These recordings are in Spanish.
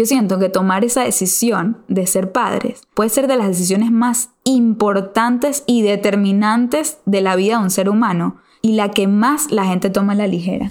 Yo siento que tomar esa decisión de ser padres puede ser de las decisiones más importantes y determinantes de la vida de un ser humano y la que más la gente toma a la ligera.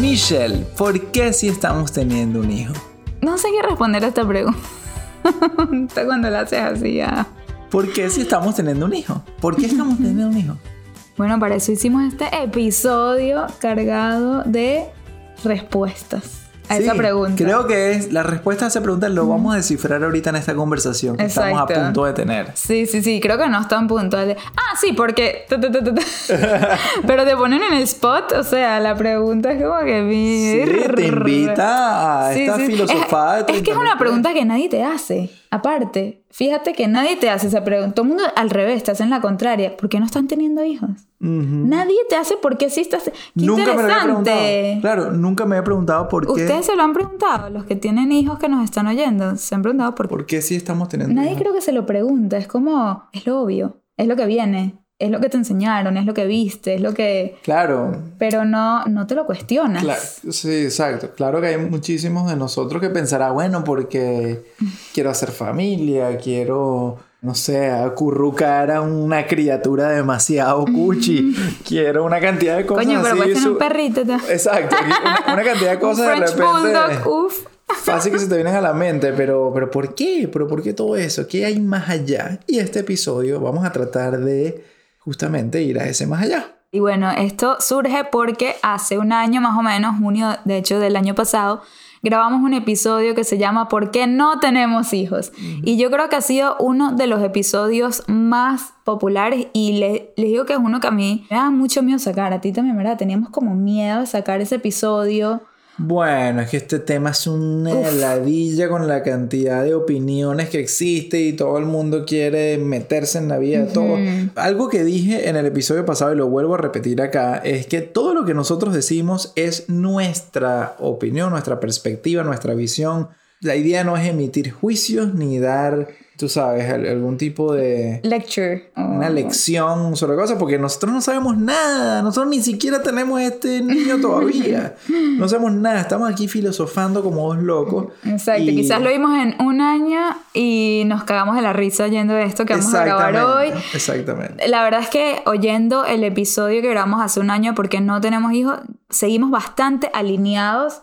Michelle, ¿por qué si estamos teniendo un hijo? No sé qué responder a esta pregunta. Cuando la haces así ya. ¿Por qué si estamos teniendo un hijo? ¿Por qué estamos teniendo un hijo? Bueno, para eso hicimos este episodio cargado de respuestas a esa pregunta. Creo que es la respuesta a esa pregunta lo vamos a descifrar ahorita en esta conversación que estamos a punto de tener. Sí, sí, sí, creo que no están puntuales. Ah, sí, porque pero te ponen en el spot, o sea, la pregunta es como que sí, te invita a esta filosofada. Es, es que es una pregunta que nadie te hace. Aparte, fíjate que nadie te hace esa pregunta. Todo el mundo al revés te hacen la contraria. ¿Por qué no están teniendo hijos? Nadie te hace por qué sí estás. ¡Qué nunca interesante! Me claro, nunca me he preguntado por qué. Ustedes se lo han preguntado, los que tienen hijos que nos están oyendo, se han preguntado por qué. ¿Por qué sí estamos teniendo Nadie creo que se lo pregunta. Es como, es lo obvio, es lo que viene es lo que te enseñaron, es lo que viste, es lo que... Claro. Pero no, no te lo cuestionas. Claro, sí, exacto. Claro que hay muchísimos de nosotros que pensará, bueno, porque quiero hacer familia, quiero, no sé, acurrucar a una criatura demasiado cuchi, quiero una cantidad de cosas Coño, pero tener un perrito. Exacto, una, cantidad de cosas de repente... Bulldog, uf. Fácil que se te vienen a la mente, pero, pero ¿por qué? ¿Pero por qué todo eso? ¿Qué hay más allá? Y este episodio vamos a tratar de justamente ir a ese más allá. Y bueno, esto surge porque hace un año más o menos, junio de hecho del año pasado, grabamos un episodio que se llama ¿Por qué no tenemos hijos? Y yo creo que ha sido uno de los episodios más populares y les digo que es uno que a mí me da mucho miedo sacar, a ti también, ¿verdad? Teníamos como miedo de sacar ese episodio bueno, es que este tema es una heladilla con la cantidad de opiniones que existe y todo el mundo quiere meterse en la vida de todo. Algo que dije en el episodio pasado y lo vuelvo a repetir acá es que todo lo que nosotros decimos es nuestra opinión, nuestra perspectiva, nuestra visión. La idea no es emitir juicios ni dar tú sabes, algún tipo de... Lecture. Una lección sobre cosas, porque nosotros no sabemos nada, nosotros ni siquiera tenemos este niño todavía, no sabemos nada, estamos aquí filosofando como dos locos. Exacto, quizás lo vimos en un año y nos cagamos de la risa oyendo esto que vamos a grabar hoy. Exactamente. La verdad es que oyendo el episodio que grabamos hace un año porque no tenemos hijos, seguimos bastante alineados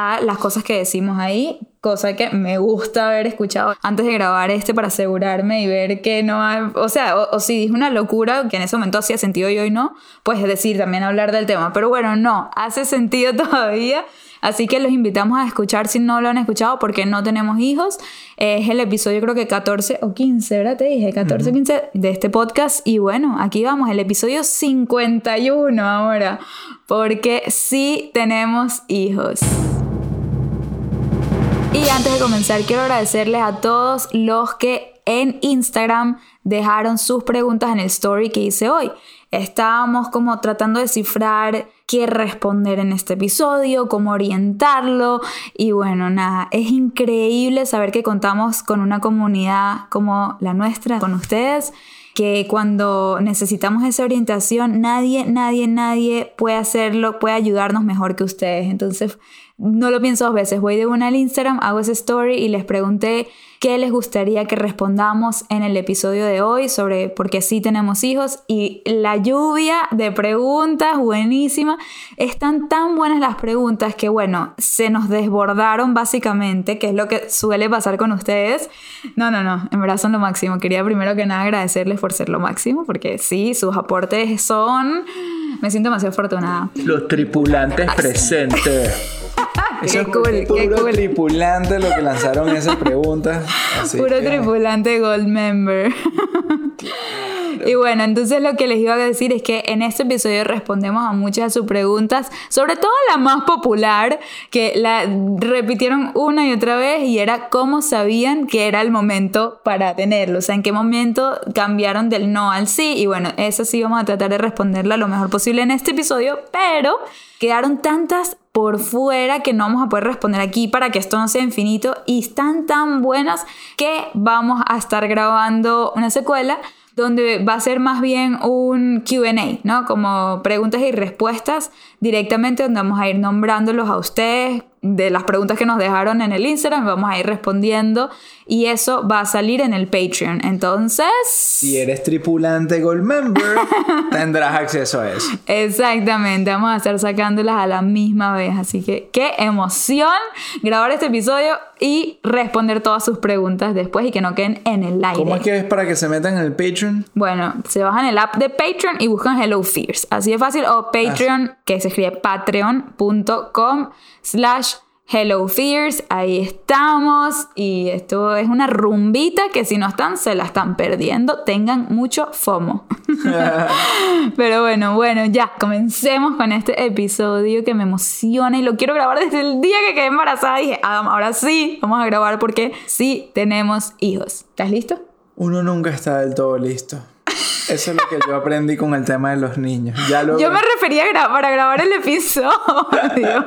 a las cosas que decimos ahí, cosa que me gusta haber escuchado antes de grabar este para asegurarme y ver que no hay, o sea, o, si dije una locura que en ese momento hacía sentido y hoy no, pues decir, también hablar del tema, pero bueno, no, hace sentido todavía. Así que los invitamos a escuchar si no lo han escuchado porque no tenemos hijos. Es el episodio creo que 14 o 15, ¿verdad? Te dije 14 o 15 de este podcast. Y bueno, aquí vamos, el episodio 51 ahora. Porque sí tenemos hijos. Y antes de comenzar, quiero agradecerles a todos los que en Instagram dejaron sus preguntas en el story que hice hoy. Estábamos como tratando de descifrar qué responder en este episodio, cómo orientarlo y bueno, nada, es increíble saber que contamos con una comunidad como la nuestra, con ustedes que cuando necesitamos esa orientación, nadie, nadie, nadie puede hacerlo, puede ayudarnos mejor que ustedes. Entonces, no lo pienso dos veces. Voy de una al Instagram, hago esa story y les pregunté qué les gustaría que respondamos en el episodio de hoy sobre por qué sí tenemos hijos. Y la lluvia de preguntas, buenísima. Están tan buenas las preguntas que, bueno, se nos desbordaron básicamente, que es lo que suele pasar con ustedes. No, no, no, en verdad son lo máximo. Quería primero que nada agradecerles por ser lo máximo, porque sí, sus aportes son... Me siento demasiado afortunada. Los tripulantes presentes. cool, puro cool. tripulante lo que lanzaron esas preguntas. así Puro que- tripulante Gold Member. Y bueno, entonces lo que les iba a decir es que en este episodio respondemos a muchas de sus preguntas, sobre todo la más popular, que la repitieron una y otra vez, y era cómo sabían que era el momento para tenerlo, o sea, en qué momento cambiaron del no al sí, y bueno, eso sí vamos a tratar de responderla lo mejor posible en este episodio, pero quedaron tantas por fuera que no vamos a poder responder aquí para que esto no sea infinito y están tan buenas que vamos a estar grabando una secuela donde va a ser más bien un QA, ¿no? Como preguntas y respuestas directamente donde vamos a ir nombrándolos a ustedes de las preguntas que nos dejaron en el Instagram, vamos a ir respondiendo y eso va a salir en el Patreon. Entonces... Si eres tripulante Gold Member, tendrás acceso a eso. Exactamente, vamos a estar sacándolas a la misma vez, así que qué emoción grabar este episodio y responder todas sus preguntas después y que no queden en el aire. ¿Cómo es que es para que se metan en el Patreon? Bueno, se bajan el app de Patreon y buscan Hello Fears, así de fácil, o Patreon, que se escribe patreon.com slash Hello Fears, ahí estamos y esto es una rumbita que si no están se la están perdiendo, tengan mucho FOMO. Pero bueno, bueno, ya, comencemos con este episodio que me emociona y lo quiero grabar desde el día que quedé embarazada. Dije, "Ah, ahora sí, vamos a grabar porque sí tenemos hijos. ¿Estás listo? Uno nunca está del todo listo. Eso es lo que yo aprendí con el tema de los niños. Ya lo Yo me refería a gra- para grabar el episodio.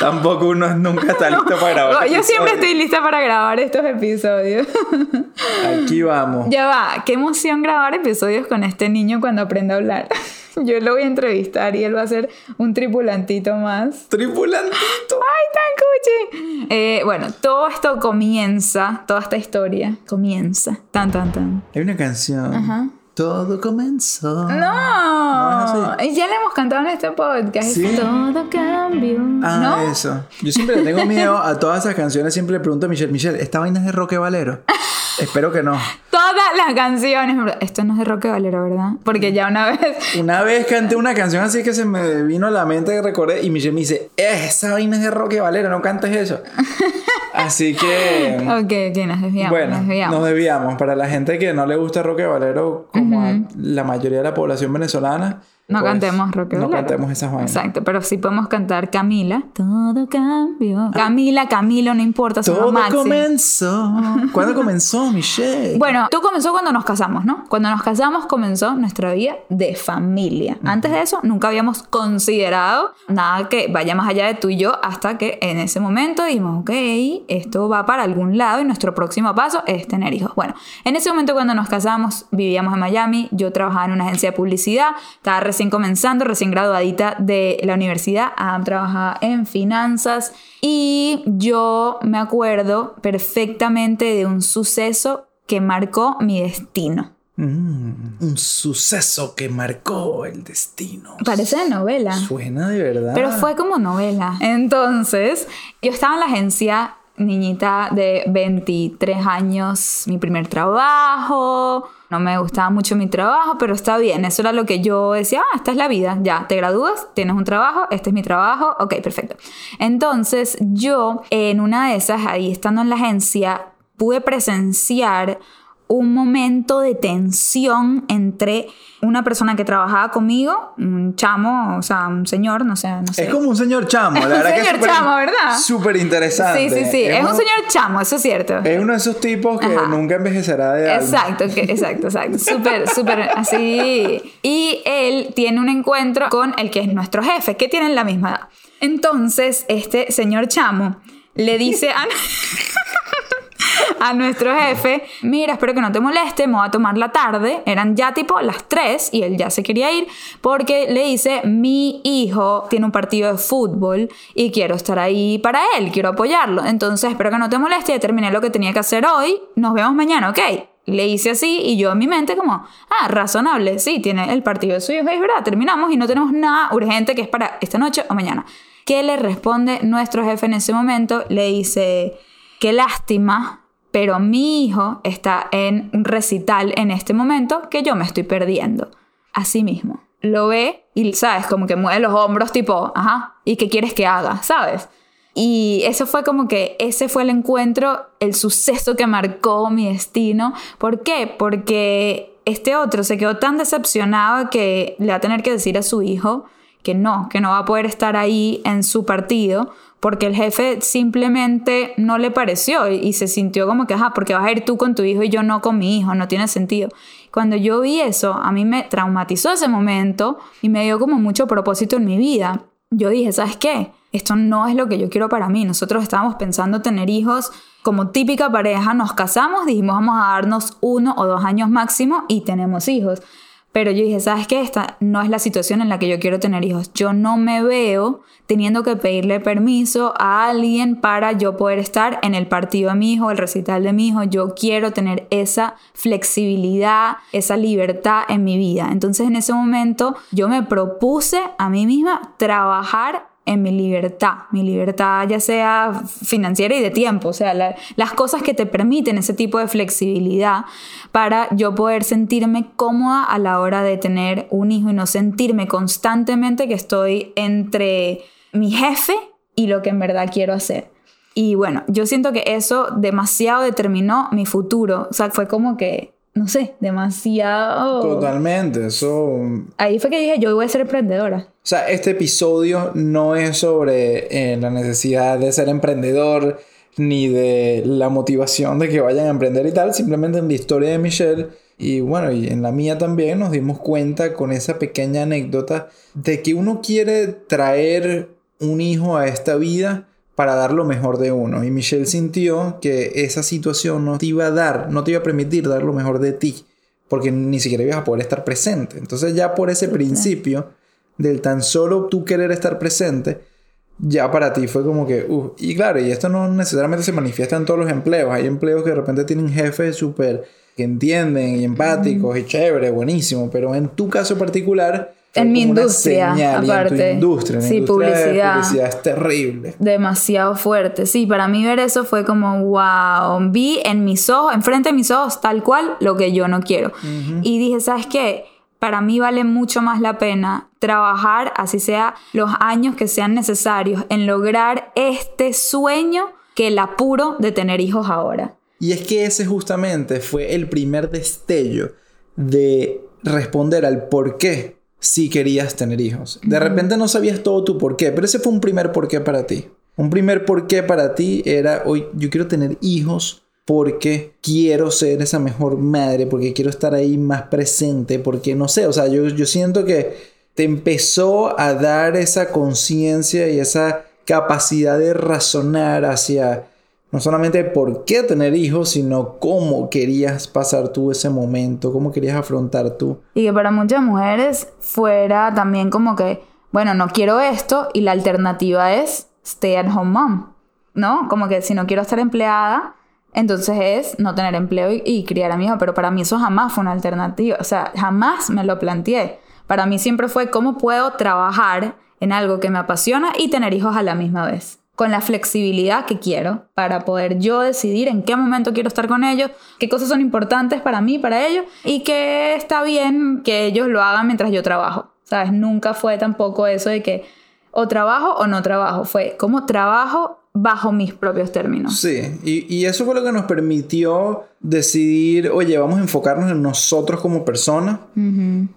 Tampoco uno nunca está listo para grabar. Yo siempre estoy lista para grabar estos episodios. Aquí vamos. ya va, qué emoción grabar episodios con este niño cuando aprenda a hablar. Yo lo voy a entrevistar y él va a ser un tripulantito más. Tripulantito. ¡Ay, tan cuchi! Eh, bueno, todo esto comienza, toda esta historia comienza. Tan, tan, tan. Hay una canción. Ajá. Todo comenzó. ¡No! Y ya le hemos cantado en este podcast. ¿Sí? Todo cambió. Ah, ¿No? eso. Yo siempre le tengo miedo a todas esas canciones. Siempre le pregunto a Michelle, Michelle, ¿esta vaina es de Roque Valero? Espero que no. Todas las canciones. Esto no es de Roque Valero, ¿verdad? Porque ya una vez. Una vez canté una canción así que se me vino a la mente que recordé y Michelle me dice, "Eh, esa vaina es de Roque Valero, no cantes eso. Así que... Ok, ok, nos desviamos. Bueno, nos desviamos. nos desviamos. Para la gente que no le gusta Roque Valero, como a la mayoría de la población venezolana, No pues, cantemos Roque No cantemos esas vainas. Exacto, pero sí podemos cantar Camila. Todo cambió. Camila, Camilo, no importa, Todo comenzó. ¿Cuándo comenzó, Michelle? Bueno, todo comenzó cuando nos casamos, ¿no? Cuando nos casamos comenzó nuestra vida de familia. Antes de eso, nunca habíamos considerado nada que vaya más allá de tú y yo hasta que en ese momento dijimos, ok, esto va para algún lado y nuestro próximo paso es tener hijos. Bueno, en ese momento cuando nos casamos, vivíamos en Miami, yo trabajaba en una agencia de publicidad, estaba recién comenzando, recién graduadita de la universidad, Adam trabajaba en finanzas y yo me acuerdo perfectamente de un suceso que marcó mi destino. Mm, un suceso que marcó el destino. Parece de novela. Suena de verdad. Pero fue como novela. Entonces, yo estaba en la agencia, niñita de 23 años, mi primer trabajo. No me gustaba mucho mi trabajo, pero está bien. Eso era lo que yo decía, ah, esta es la vida. Ya, te gradúas, tienes un trabajo, este es mi trabajo. Ok, perfecto. Entonces, yo en una de esas, ahí estando en la agencia, pude presenciar un momento de tensión entre una persona que trabajaba conmigo, un chamo, o sea, un señor, no sé, no sé. Es como un señor chamo, la Un verdad que es señor súper- chamo, ¿verdad? Súper interesante. Sí, sí, sí. Es, un uno- señor chamo, eso es cierto. Es uno de esos tipos que Ajá. nunca envejecerá de alma. Exacto, que- exacto, exacto. Súper, súper así. Y él tiene un encuentro con el que es nuestro jefe, que tienen la misma edad. Entonces, este señor chamo le dice a... a nuestro jefe, mira, espero que no te moleste, me voy a tomar la tarde. Eran ya tipo las 3 y él ya se quería ir porque le dice, mi hijo tiene un partido de fútbol y quiero estar ahí para él, quiero apoyarlo. Entonces, espero que no te moleste, ya terminé lo que tenía que hacer hoy, nos vemos mañana, ¿ok? Le hice así y yo en mi mente como, ah, razonable, sí, tiene el partido de su hijo, es verdad, terminamos y no tenemos nada urgente que es para esta noche o mañana. ¿Qué le responde nuestro jefe en ese momento? Le dice, qué lástima, pero mi hijo está en un recital en este momento que yo me estoy perdiendo. Así mismo. Lo ve y, ¿sabes? Como que mueve los hombros tipo, ajá, ¿y qué quieres que haga? ¿Sabes? Y eso fue como que ese fue el encuentro, el suceso que marcó mi destino. ¿Por qué? Porque este otro se quedó tan decepcionado que le va a tener que decir a su hijo que no, que no va a poder estar ahí en su partido porque el jefe simplemente no le pareció y se sintió como que, ajá, porque vas a ir tú con tu hijo y yo no con mi hijo, no tiene sentido. Cuando yo vi eso, a mí me traumatizó ese momento y me dio como mucho propósito en mi vida. Yo dije, ¿sabes qué? Esto no es lo que yo quiero para mí. Nosotros estábamos pensando tener hijos como típica pareja, nos casamos, dijimos vamos a darnos uno o dos años máximo y tenemos hijos. Pero yo dije, ¿sabes qué? Esta no es la situación en la que yo quiero tener hijos. Yo no me veo teniendo que pedirle permiso a alguien para yo poder estar en el partido de mi hijo, el recital de mi hijo. Yo quiero tener esa flexibilidad, esa libertad en mi vida. Entonces en ese momento yo me propuse a mí misma trabajar en mi libertad, mi libertad ya sea financiera y de tiempo, o sea, las cosas que te permiten ese tipo de flexibilidad para yo poder sentirme cómoda a la hora de tener un hijo y no sentirme constantemente que estoy entre mi jefe y lo que en verdad quiero hacer. Y bueno, yo siento que eso demasiado determinó mi futuro, o sea, fue como que no sé, demasiado. Totalmente, eso. Ahí fue que dije, yo voy a ser emprendedora. O sea, este episodio no es sobre eh, la necesidad de ser emprendedor ni de la motivación de que vayan a emprender y tal, simplemente en la historia de Michelle y bueno, y en la mía también nos dimos cuenta con esa pequeña anécdota de que uno quiere traer un hijo a esta vida para dar lo mejor de uno. Y Michelle sintió que esa situación no te iba a dar, no te iba a permitir dar lo mejor de ti, porque ni siquiera ibas a poder estar presente. Entonces ya por ese principio del tan solo tú querer estar presente, ya para ti fue como que, uh, y claro, y esto no necesariamente se manifiesta en todos los empleos, hay empleos que de repente tienen jefes súper que entienden y empáticos y chévere, buenísimo, pero en tu caso particular... En mi industria, aparte. En tu industria, sí, publicidad. publicidad es terrible. Demasiado fuerte. Sí, para mí ver eso fue como, wow, vi en mis ojos, enfrente de mis ojos, tal cual, lo que yo no quiero. Y dije, ¿sabes qué? para mí vale mucho más la pena trabajar, así sea los años que sean necesarios, en lograr este sueño que el apuro de tener hijos ahora. Y es que ese justamente fue el primer destello de responder al por qué si querías tener hijos. De repente no sabías todo tu por qué, pero ese fue un primer por qué para ti. Un primer por qué para ti era, hoy yo quiero tener hijos porque quiero ser esa mejor madre, porque quiero estar ahí más presente, porque no sé, o sea, yo, yo siento que te empezó a dar esa conciencia y esa capacidad de razonar hacia no solamente por qué tener hijos, sino cómo querías pasar tú ese momento, cómo querías afrontar tú. Y que para muchas mujeres fuera también como que, bueno, no quiero esto y la alternativa es stay at home mom, ¿no? Como que si no quiero estar empleada, entonces es no tener empleo y, criar a mi hijo, pero para mí eso jamás fue una alternativa, o sea, jamás me lo planteé. Para mí siempre fue cómo puedo trabajar en algo que me apasiona y tener hijos a la misma vez, con la flexibilidad que quiero para poder yo decidir en qué momento quiero estar con ellos, qué cosas son importantes para mí, para ellos y que está bien que ellos lo hagan mientras yo trabajo. ¿Sabes? Nunca fue tampoco eso de que o trabajo o no trabajo, fue como trabajo bajo mis propios términos. Sí, y, eso fue lo que nos permitió decidir, oye, vamos a enfocarnos en nosotros como personas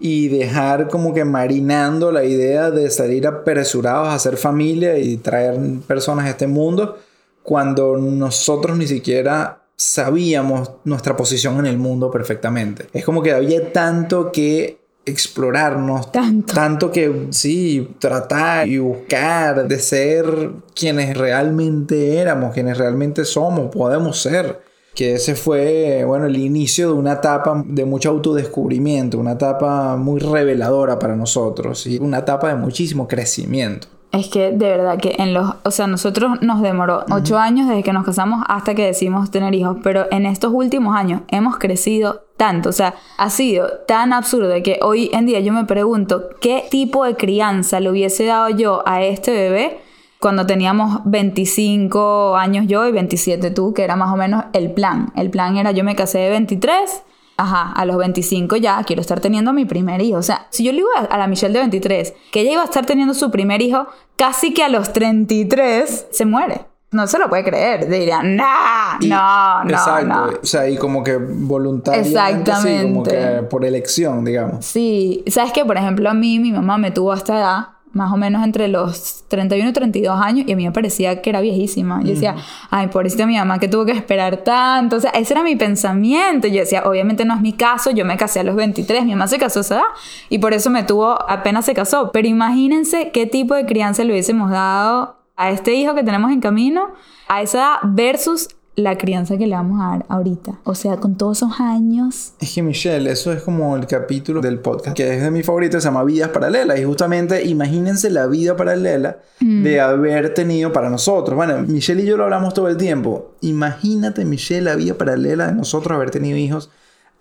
y dejar como que marinando la idea de salir apresurados a hacer familia y traer personas a este mundo cuando nosotros ni siquiera sabíamos nuestra posición en el mundo perfectamente. Es como que había tanto que explorarnos. Tanto. Tanto que, sí, tratar y buscar de ser quienes realmente éramos, quienes realmente somos, podemos ser. que ese fue, bueno, el inicio de una etapa de mucho autodescubrimiento, una etapa muy reveladora para nosotros y una etapa de muchísimo crecimiento. Es que de verdad que en los, o sea, nosotros nos demoró ocho años desde que nos casamos hasta que decidimos tener hijos, pero en estos últimos años hemos crecido tanto, o sea, ha sido tan absurdo que hoy en día yo me pregunto qué tipo de crianza le hubiese dado yo a este bebé cuando teníamos 25 años yo y 27 tú, que era más o menos el plan. El plan era yo me casé de 23 ajá, a los 25 ya quiero estar teniendo mi primer hijo. O sea, si yo le digo a la Michelle de 23 que ella iba a estar teniendo su primer hijo, casi que a los 33 se muere. No se lo puede creer. Diría, nah, no, no, exacto. O sea, y como que voluntariamente. Exactamente. como que por elección, digamos. Sí. ¿Sabes que Por ejemplo, a mí, mi mamá me tuvo hasta edad más o menos entre los 31 y 32 años y a mí me parecía que era viejísima. Yo decía, ay, pobrecita mi mamá que tuvo que esperar tanto. O sea, ese era mi pensamiento. Yo decía, obviamente no es mi caso, yo me casé a los 23, mi mamá se casó a esa edad y por eso me tuvo, apenas se casó. Pero imagínense qué tipo de crianza le hubiésemos dado a este hijo que tenemos en camino a esa edad versus la crianza que le vamos a dar ahorita. O sea, con todos esos años. Es que Michelle, eso es como el capítulo del podcast que es de mi favorito, se llama Vidas Paralelas. Y justamente imagínense la vida paralela mm. de haber tenido para nosotros. Bueno, Michelle y yo lo hablamos todo el tiempo. Imagínate, Michelle, la vida paralela de nosotros haber tenido hijos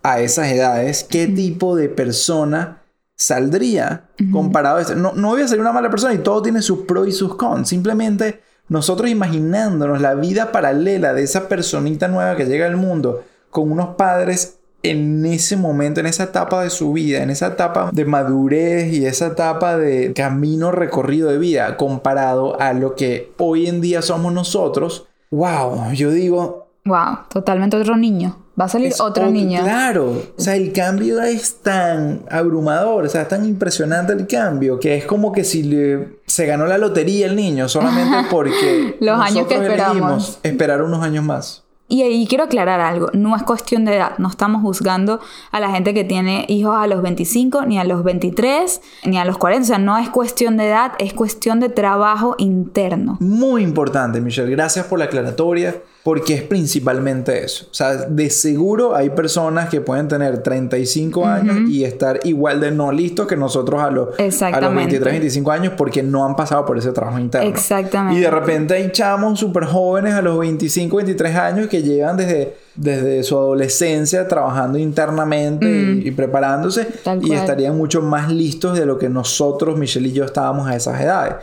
a esas edades. ¿Qué tipo de persona saldría comparado a esto? No, no voy a ser una mala persona y todo tiene sus pros y sus cons. Simplemente nosotros imaginándonos la vida paralela de esa personita nueva que llega al mundo con unos padres en ese momento, en esa etapa de su vida, en esa etapa de madurez y esa etapa de camino recorrido de vida comparado a lo que hoy en día somos nosotros, wow, yo digo... Wow, totalmente otro niño. Va a salir otro niño. Claro, o sea, el cambio es tan abrumador, o sea, es tan impresionante el cambio, que es como que si le, se ganó la lotería el niño solamente porque los años que esperamos. esperar unos años más. Y ahí quiero aclarar algo, no es cuestión de edad, no estamos juzgando a la gente que tiene hijos a los 25, ni a los 23, ni a los 40, o sea, no es cuestión de edad, es cuestión de trabajo interno. Muy importante, Michelle, gracias por la aclaratoria porque es principalmente eso. O sea, de seguro hay personas que pueden tener 35 años y estar igual de no listos que nosotros a los, a los 23, 25 años porque no han pasado por ese trabajo interno. Exactamente. Y de repente hay chamos súper jóvenes a los 25, 23 años que llevan desde desde su adolescencia trabajando internamente y, mm. preparándose y estarían mucho más listos de lo que nosotros, Michelle y yo, estábamos a esas edades.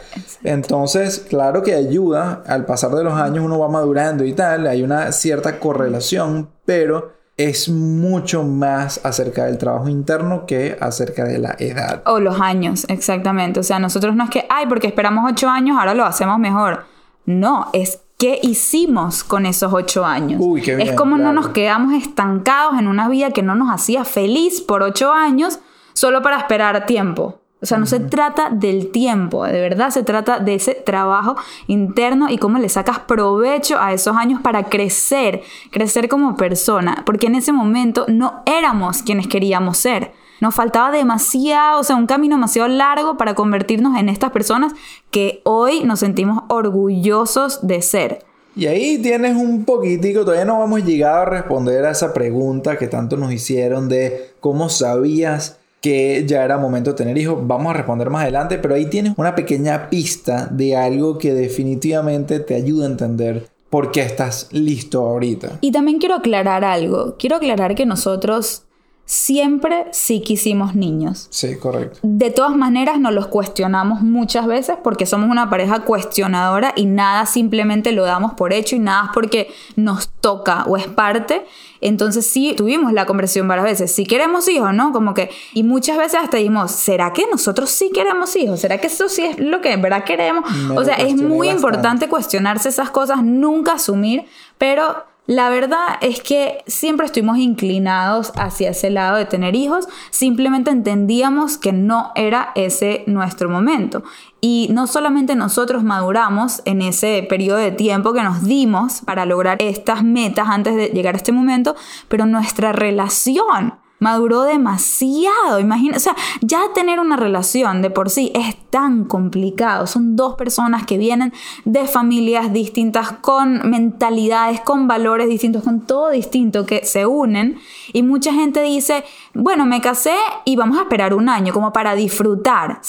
Entonces, claro que ayuda, al pasar de los años uno va madurando y tal, hay una cierta correlación, pero es mucho más acerca del trabajo interno que acerca de la edad. O los años, exactamente. O sea, nosotros no es que, ay, porque esperamos ocho años, ahora lo hacemos mejor. No, es ¿Qué hicimos con esos ocho años? es como no nos quedamos estancados en una vida que no nos hacía feliz por ocho años solo para esperar tiempo. O sea, no se trata del tiempo, de verdad se trata de ese trabajo interno y cómo le sacas provecho a esos años para crecer, crecer como persona, porque en ese momento no éramos quienes queríamos ser. Nos faltaba demasiado, o sea, un camino demasiado largo para convertirnos en estas personas que hoy nos sentimos orgullosos de ser. Y ahí tienes un poquitico, todavía no hemos llegado a responder a esa pregunta que tanto nos hicieron de cómo sabías que ya era momento de tener hijos. Vamos a responder más adelante, pero ahí tienes una pequeña pista de algo que definitivamente te ayuda a entender por qué estás listo ahorita. Y también quiero aclarar algo. Quiero aclarar que nosotros siempre sí quisimos niños. Sí, correcto. De todas maneras nos los cuestionamos muchas veces porque somos una pareja cuestionadora y nada simplemente lo damos por hecho y nada es porque nos toca o es parte. Entonces sí tuvimos la conversación varias veces, si queremos hijos, ¿no? Como que, y muchas veces hasta dijimos, ¿será que nosotros sí queremos hijos? ¿Será que eso sí es lo que en verdad queremos? o sea, es muy importante cuestionarse esas cosas, nunca asumir, pero la verdad es que siempre estuvimos inclinados hacia ese lado de tener hijos, simplemente entendíamos que no era ese nuestro momento. Y no solamente nosotros maduramos en ese periodo de tiempo que nos dimos para lograr estas metas antes de llegar a este momento, pero nuestra relación maduró demasiado. Imagina, o sea, ya tener una relación de por sí es tan complicado. Son dos personas que vienen de familias distintas, con mentalidades, con valores distintos, con todo distinto, que se unen. Y mucha gente dice, bueno, me casé y vamos a esperar un año como para disfrutar.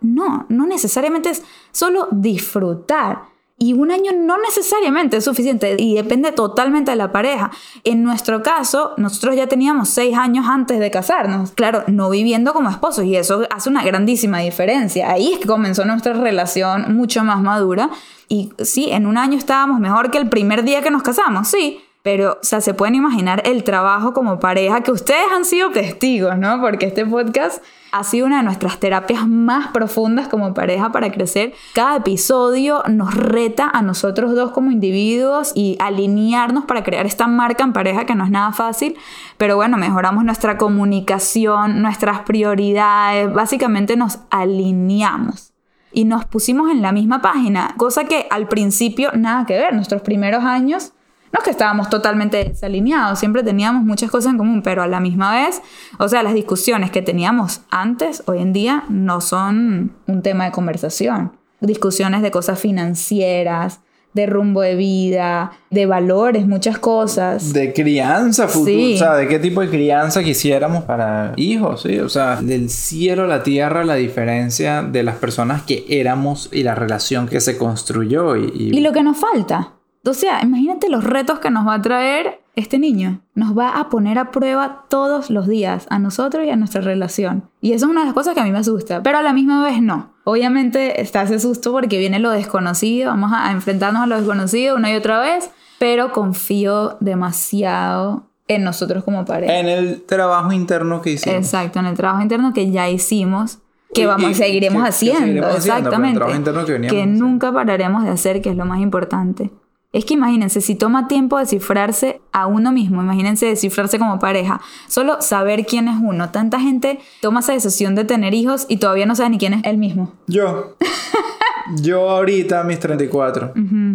No, no necesariamente es solo disfrutar. Y un año no necesariamente es suficiente y depende totalmente de la pareja. En nuestro caso, nosotros ya teníamos seis años antes de casarnos, claro, no viviendo como esposos y eso hace una grandísima diferencia. Ahí es que comenzó nuestra relación mucho más madura. Y sí, en un año estábamos mejor que el primer día que nos casamos, sí, pero, o sea, se pueden imaginar el trabajo como pareja que ustedes han sido testigos, ¿no? Porque este podcast ha sido una de nuestras terapias más profundas como pareja para crecer. Cada episodio nos reta a nosotros dos como individuos y alinearnos para crear esta marca en pareja que no es nada fácil. Pero bueno, mejoramos nuestra comunicación, nuestras prioridades, básicamente nos alineamos y nos pusimos en la misma página, cosa que al principio nada que ver. Nuestros primeros años no es que estábamos totalmente desalineados, siempre teníamos muchas cosas en común, pero a la misma vez, o sea, las discusiones que teníamos antes, hoy en día, no son un tema de conversación. Discusiones de cosas financieras, de rumbo de vida, de valores, muchas cosas. De crianza futura, o sea, de qué tipo de crianza quisiéramos para hijos, ¿sí? O sea, del cielo a la tierra la diferencia de las personas que éramos y la relación que se construyó. Y, y... y lo que nos falta. O sea, imagínate los retos que nos va a traer este niño. Nos va a poner a prueba todos los días, a nosotros y a nuestra relación. Y eso es una de las cosas que a mí me asusta, pero a la misma vez no. Obviamente está ese susto porque viene lo desconocido, vamos a enfrentarnos a lo desconocido una y otra vez, pero confío demasiado en nosotros como pareja. En el trabajo interno que hicimos. Exacto, en el trabajo interno que ya hicimos que vamos, y, seguiremos haciendo, exactamente. que, que nunca pararemos de hacer, que es lo más importante. Es que imagínense, si toma tiempo descifrarse a uno mismo, imagínense descifrarse como pareja, solo saber quién es uno. Tanta gente toma esa decisión de tener hijos y todavía no sabe ni quién es él mismo. Yo. Yo ahorita, mis 34.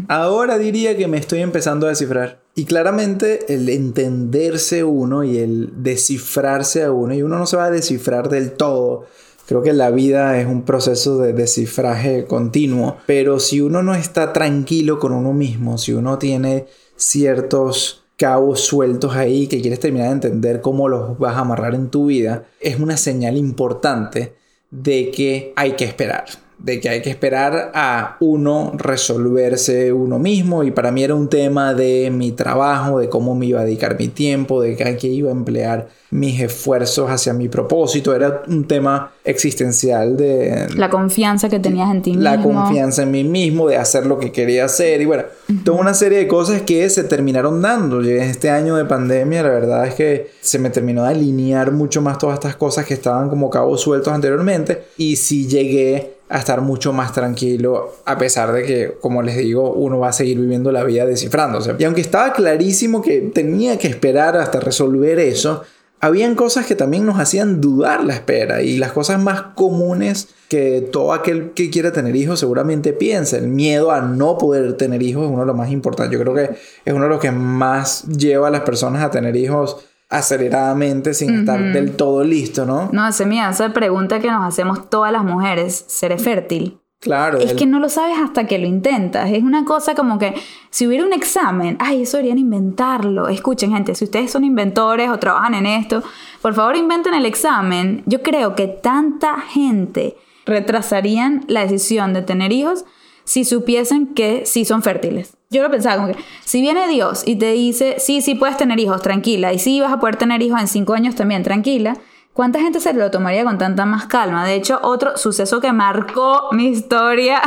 Ahora diría que me estoy empezando a descifrar. Y claramente el entenderse uno y el descifrarse a uno, y uno no se va a descifrar del todo Creo que la vida es un proceso de descifraje continuo, pero si uno no está tranquilo con uno mismo, si uno tiene ciertos cabos sueltos ahí que quieres terminar de entender cómo los vas a amarrar en tu vida, es una señal importante de que hay que esperar de que hay que esperar a uno resolverse uno mismo. Y para mí era un tema de mi trabajo, de cómo me iba a dedicar mi tiempo, de qué iba a emplear mis esfuerzos hacia mi propósito, era un tema existencial de... La confianza que tenías en ti mismo. La confianza en mí mismo, de hacer lo que quería hacer. Y bueno, toda una serie de cosas que se terminaron dando. Este año de pandemia, la verdad es que se me terminó de alinear mucho más todas estas cosas que estaban como cabos sueltos anteriormente. Y si llegué a estar mucho más tranquilo, a pesar de que, como les digo, uno va a seguir viviendo la vida descifrándose. Y aunque estaba clarísimo que tenía que esperar hasta resolver eso, habían cosas que también nos hacían dudar la espera y las cosas más comunes que todo aquel que quiere tener hijos seguramente piensa. El miedo a no poder tener hijos es uno de los más importantes. Yo creo que es uno de los que más lleva a las personas a tener hijos aceleradamente sin estar del todo listo, ¿no? No, ese mira, esa pregunta que nos hacemos todas las mujeres, ¿seré fértil? Claro. Es que no lo sabes hasta que lo intentas. Es una cosa como que si hubiera un examen, ay, eso deberían inventarlo. Escuchen, gente, si ustedes son inventores o trabajan en esto, por favor inventen el examen. Yo creo que tanta gente retrasarían la decisión de tener hijos si supiesen que sí son fértiles. Yo lo pensaba como que, si viene Dios y te dice, sí, sí puedes tener hijos, tranquila, y sí vas a poder tener hijos en cinco años también, tranquila, ¿Cuánta gente se lo tomaría con tanta más calma? De hecho, otro suceso que marcó mi historia,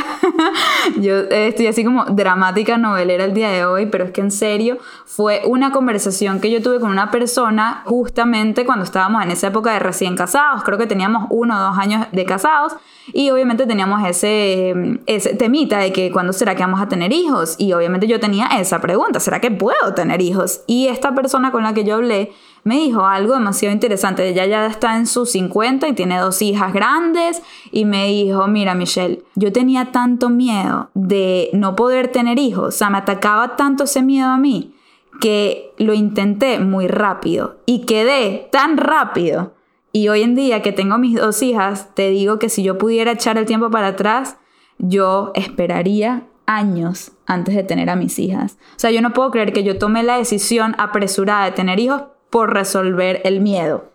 yo estoy así como dramática novelera el día de hoy, pero es que en serio fue una conversación que yo tuve con una persona justamente cuando estábamos en esa época de recién casados, creo que teníamos uno o dos años de casados y obviamente teníamos ese, temita de que cuándo será que vamos a tener hijos y obviamente yo tenía esa pregunta, ¿será que puedo tener hijos? Y esta persona con la que yo hablé me dijo algo demasiado interesante. Ella ya está en sus 50 y tiene dos hijas grandes y me dijo, mira Michelle, yo tenía tanto miedo de no poder tener hijos, o sea, me atacaba tanto ese miedo a mí que lo intenté muy rápido y quedé tan rápido. Y hoy en día que tengo mis dos hijas, te digo que si yo pudiera echar el tiempo para atrás, yo esperaría años antes de tener a mis hijas. O sea, yo no puedo creer que yo tome la decisión apresurada de tener hijos por resolver el miedo.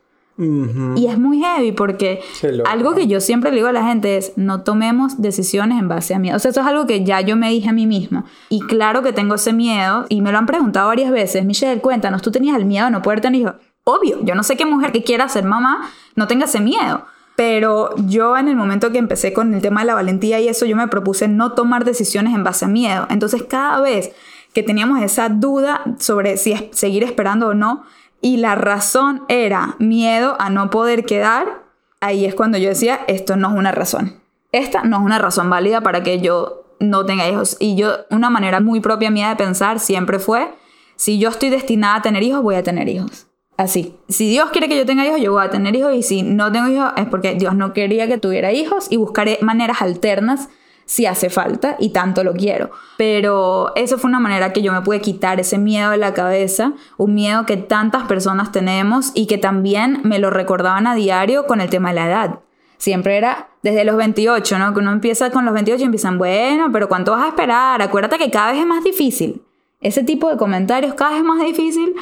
Y es muy heavy porque algo que yo siempre le digo a la gente es no tomemos decisiones en base a miedo. O sea, eso es algo que ya yo me dije a mí misma. Y claro que tengo ese miedo y me lo han preguntado varias veces. Michelle, cuéntanos, ¿tú tenías el miedo de no poder tener hijos? Obvio, yo no sé qué mujer que quiera ser mamá no tenga ese miedo. Pero yo en el momento que empecé con el tema de la valentía y eso, yo me propuse no tomar decisiones en base a miedo. Entonces cada vez que teníamos esa duda sobre si seguir esperando o no, y la razón era miedo a no poder quedar, ahí es cuando yo decía, esto no es una razón. Esta no es una razón válida para que yo no tenga hijos. Y yo, una manera muy propia mía de pensar siempre fue, si yo estoy destinada a tener hijos, voy a tener hijos. Así. Si Dios quiere que yo tenga hijos, yo voy a tener hijos. Y si no tengo hijos, es porque Dios no quería que tuviera hijos y buscaré maneras alternas si hace falta y tanto lo quiero. Pero eso fue una manera que yo me pude quitar ese miedo de la cabeza, un miedo que tantas personas tenemos y que también me lo recordaban a diario con el tema de la edad. Siempre era desde los 28, ¿no? Que uno empieza con los 28 y empiezan, bueno, pero ¿cuánto vas a esperar? Acuérdate que cada vez es más difícil. Ese tipo de comentarios cada vez es más difícil.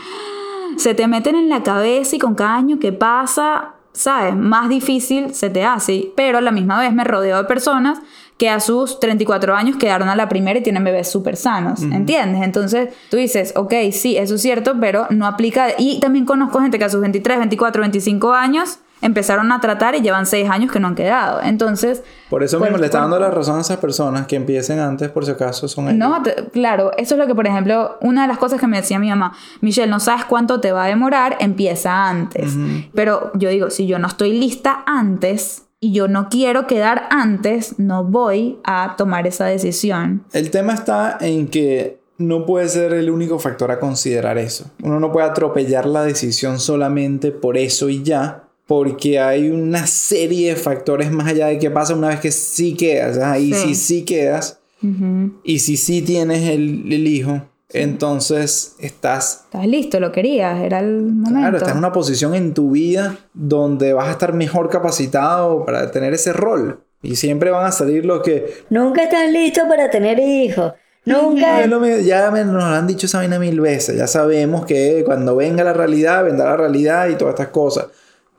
Se te meten en la cabeza y con cada año que pasa, ¿sabes? Más difícil se te hace. Pero a la misma vez me rodeo de personas que a sus 34 años quedaron a la primera y tienen bebés súper sanos, ¿entiendes? Entonces tú dices, ok, sí, eso es cierto, pero no aplica. Y también conozco gente que a sus 23, 24, 25 años empezaron a tratar y llevan 6 años que no han quedado. Entonces... Por eso mismo pues, le está dando la razón a esas personas que empiecen antes por si acaso son ellos. No, claro, eso es lo que, por ejemplo, una de las cosas que me decía mi mamá, Michelle, no sabes cuánto te va a demorar, empieza antes. Pero yo digo, si yo no estoy lista antes y yo no quiero quedar antes, no voy a tomar esa decisión. El tema está en que no puede ser el único factor a considerar eso. Uno no puede atropellar la decisión solamente por eso y ya, porque hay una serie de factores más allá de qué pasa una vez que sí quedas. Ahí sí sí, quedas. Y si sí tienes el, el hijo, entonces estás... Estás listo, lo querías, era el momento. Claro, estás en una posición en tu vida donde vas a estar mejor capacitado para tener ese rol. Y siempre van a salir los que... Nunca estás listo para tener hijos. Nunca. ya me, nos han dicho esa vaina mil veces. Ya sabemos que cuando venga la realidad, vendrá la realidad y todas estas cosas.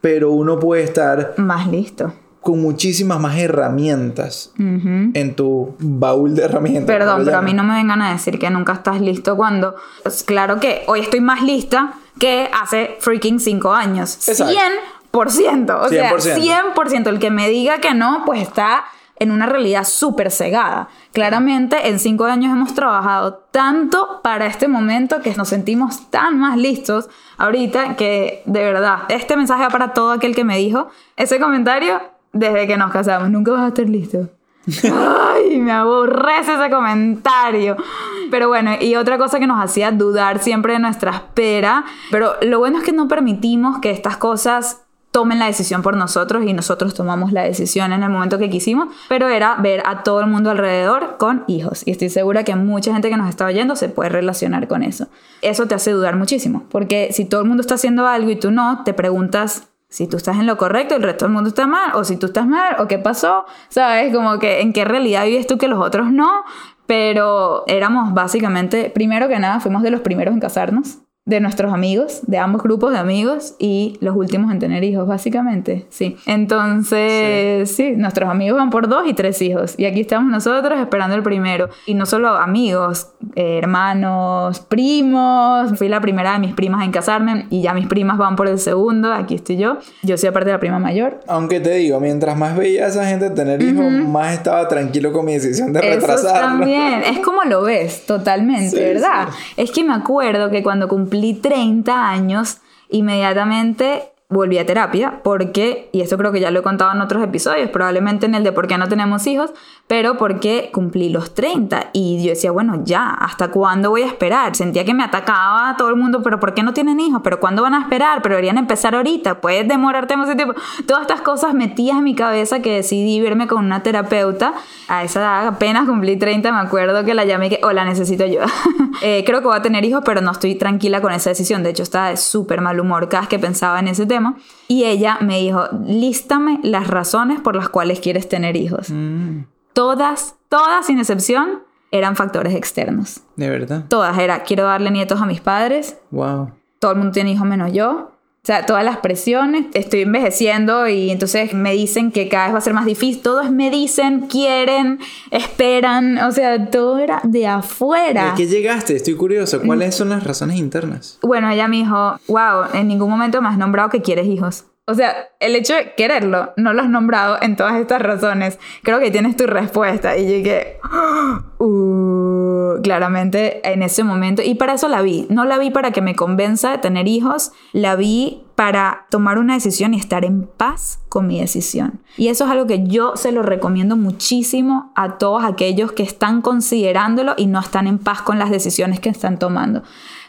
Pero uno puede estar... Más listo con muchísimas más herramientas en tu baúl de herramientas. Perdón, pero a mí no me vengan a decir que nunca estás listo cuando... Pues, claro que hoy estoy más lista que hace freaking cinco años. 100%. O sea, 100%. El que me diga que no, pues está en una realidad súper cegada. Claramente, en cinco años hemos trabajado tanto para este momento que nos sentimos tan más listos ahorita que, de verdad, este mensaje va para todo aquel que me dijo ese comentario desde que nos casamos. Nunca vas a estar listo. Ay, me aborrece ese comentario. Pero bueno, y otra cosa que nos hacía dudar siempre de nuestra espera. Pero lo bueno es que no permitimos que estas cosas tomen la decisión por nosotros y nosotros tomamos la decisión en el momento que quisimos, pero era ver a todo el mundo alrededor con hijos. Y estoy segura que mucha gente que nos está oyendo se puede relacionar con eso. Eso te hace dudar muchísimo, porque si todo el mundo está haciendo algo y tú no, te preguntas si tú estás en lo correcto, el resto del mundo está mal, o si tú estás mal, o qué pasó, ¿sabes? Como que en qué realidad vives tú que los otros no, pero éramos básicamente, primero que nada, fuimos de los primeros en casarnos de nuestros amigos, de ambos grupos de amigos y los últimos en tener hijos, básicamente, sí. Entonces, sí. nuestros amigos van por dos y tres hijos y aquí estamos nosotros esperando el primero. Y no solo amigos, eh, hermanos, primos, fui la primera de mis primas en casarme y ya mis primas van por el segundo, aquí estoy yo. Yo soy aparte de la prima mayor. Aunque te digo, mientras más veía a esa gente tener hijos, más estaba tranquilo con mi decisión de retrasarlo. también, es como lo ves, totalmente, ¿verdad? Es que me acuerdo que cuando cumplí 30 años, inmediatamente volví a terapia porque, y esto creo que ya lo he contado en otros episodios, probablemente en el de por qué no tenemos hijos, pero porque cumplí los 30 y yo decía, bueno, ya, ¿hasta cuándo voy a esperar? Sentía que me atacaba todo el mundo, pero ¿por qué no tienen hijos? ¿Pero cuándo van a esperar? Pero deberían empezar ahorita, puedes demorarte más tiempo. Todas estas cosas metidas en mi cabeza que decidí verme con una terapeuta. A esa edad, apenas cumplí 30, me acuerdo que la llamé y que, hola, necesito ayuda. Eh, creo que voy a tener hijos, pero no estoy tranquila con esa decisión. De hecho, estaba de súper mal humor cada vez que pensaba en ese tema. Y ella me dijo, lístame las razones por las cuales quieres tener hijos. Mm, Todas, todas sin excepción, eran factores externos. de verdad. Todas era, quiero darle nietos a mis padres, Wow. todo el mundo tiene hijos menos yo. O sea, todas las presiones, estoy envejeciendo y entonces me dicen que cada vez va a ser más difícil. Todos me dicen, quieren, esperan. O sea, todo era de afuera. ¿A qué llegaste? Estoy curioso. ¿Cuáles son las razones internas? Bueno, ella me dijo, wow, en ningún momento me has nombrado que quieres hijos. O sea, el hecho de quererlo, no lo has nombrado en todas estas razones. Creo que tienes tu respuesta. Y yo dije, uh, claramente en ese momento. Y para eso la vi. No la vi para que me convenza de tener hijos. La vi para tomar una decisión y estar en paz con mi decisión. Y eso es algo que yo se lo recomiendo muchísimo a todos aquellos que están considerándolo y no están en paz con las decisiones que están tomando.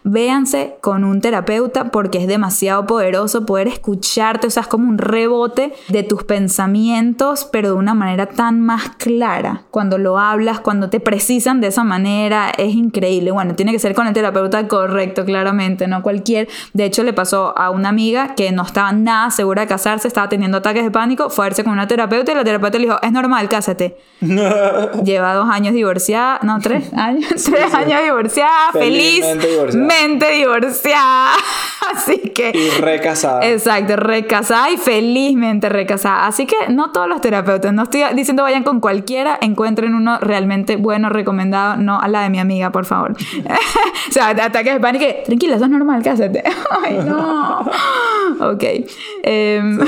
Véanse con un terapeuta porque es demasiado poderoso poder escucharte, o sea, es como un rebote de tus pensamientos, pero de una manera tan más clara. Cuando lo hablas, cuando te precisan de esa manera, es increíble. Bueno, tiene que ser con el terapeuta correcto, claramente, no cualquier. De hecho, le pasó a una amiga que no estaba nada segura de casarse, estaba teniendo ataques de pánico, fue a verse con una terapeuta y la terapeuta le dijo, es normal, cásate. Lleva dos años divorciada, no, tres años, tres años divorciada, feliz, Felizmente divorciada. Así que... Y recasada. Exacto, recasada y felizmente recasada. Así que no todos los terapeutas, no estoy diciendo vayan con cualquiera, encuentren uno realmente bueno, recomendado, no a la de mi amiga, por favor. o sea, ataques de pánico, que, tranquila, eso es normal, cásate. Ay, no. ok. Em,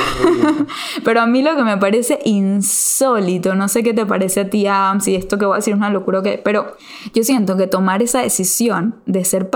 pero a mí lo que me parece insólito, no sé qué te parece a ti, Adam, si esto que voy a decir es una locura o qué, pero yo siento que tomar esa decisión de ser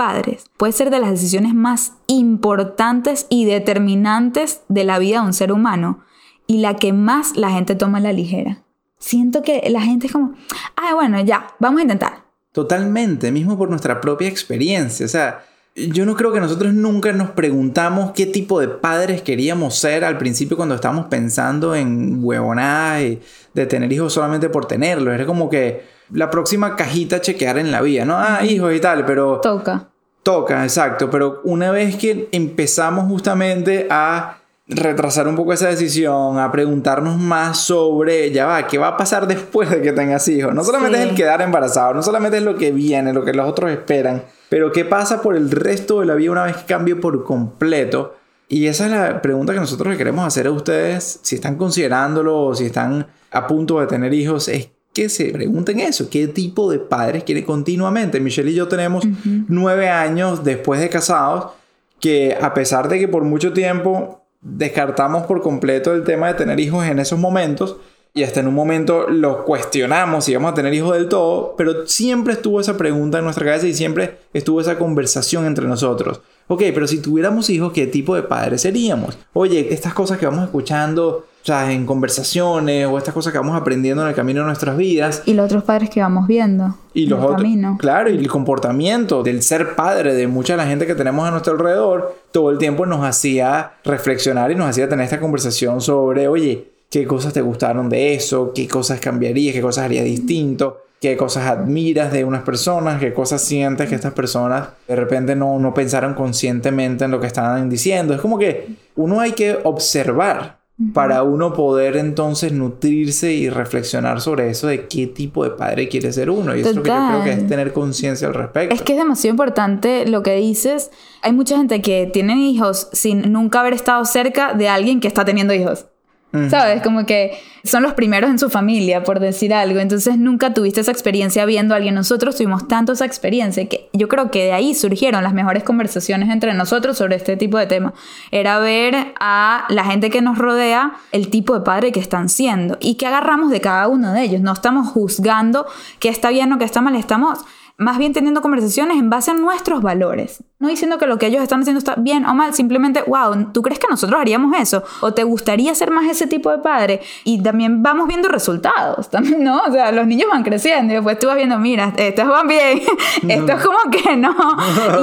puede ser de las decisiones más importantes y determinantes de la vida de un ser humano y la que más la gente toma a la ligera. Siento que la gente es como, ah, bueno, ya, vamos a intentar. Totalmente, mismo por nuestra propia experiencia. O sea, yo no creo que nosotros nunca nos preguntamos qué tipo de padres queríamos ser al principio cuando estábamos pensando en huevonadas y de tener hijos solamente por tenerlos. Era como que la próxima cajita a chequear en la vida, ¿no? Ah, hijos y tal, pero Toca. Toca, exacto. Pero una vez que empezamos justamente a retrasar un poco esa decisión, a preguntarnos más sobre, ya va, ¿qué va a pasar después de que tengas hijos? No solamente Sí. es el quedar embarazado, no solamente es lo que viene, lo que los otros esperan, pero ¿qué pasa por el resto de la vida una vez que cambie por completo? Y esa es la pregunta que nosotros le queremos hacer a ustedes, si están considerándolo o si están a punto de tener hijos, es que se pregunten eso, qué tipo de padres quieren continuamente. Michelle y yo tenemos nueve años después de casados, que a pesar de que por mucho tiempo descartamos por completo el tema de tener hijos en esos momentos, y hasta en un momento lo cuestionamos si íbamos a tener hijos del todo, pero siempre estuvo esa pregunta en nuestra cabeza y siempre estuvo esa conversación entre nosotros. Ok, pero si tuviéramos hijos, ¿qué tipo de padres seríamos? Oye, estas cosas que vamos escuchando, o sea, en conversaciones o estas cosas que vamos aprendiendo en el camino de nuestras vidas, Y los otros padres que vamos viendo. y los otros, claro, y el comportamiento del ser padre de mucha de la gente que tenemos a nuestro alrededor, todo el tiempo nos hacía reflexionar y nos hacía tener esta conversación sobre, oye, qué cosas te gustaron de eso, qué cosas cambiarías, qué cosas harías distinto, qué cosas admiras de unas personas, qué cosas sientes que estas personas de repente no, no pensaron conscientemente en lo que estaban diciendo. Es como que uno hay que observar para uno poder entonces nutrirse y reflexionar sobre eso de qué tipo de padre quiere ser uno. Y eso es lo que yo creo que es Total. tener conciencia al respecto. Es que es demasiado importante lo que dices. Hay mucha gente que tiene hijos sin nunca haber estado cerca de alguien que está teniendo hijos. Ujú. ¿Sabes? Como que son los primeros en su familia, por decir algo. Entonces nunca tuviste esa experiencia viendo a alguien. Nosotros tuvimos tanto esa experiencia que yo creo que de ahí surgieron las mejores conversaciones entre nosotros sobre este tipo de temas. Era ver a la gente que nos rodea el tipo de padre que están siendo y que agarramos de cada uno de ellos. No estamos juzgando qué está bien o qué está mal. Estamos más bien teniendo conversaciones en base a nuestros valores. No diciendo que lo que ellos están haciendo está bien o mal, simplemente, wow, ¿tú crees que nosotros haríamos eso? ¿O te gustaría ser más ese tipo de padre? Y también vamos viendo resultados, también, ¿no? O sea, los niños van creciendo y después tú vas viendo, mira, estos van bien, esto es como que no.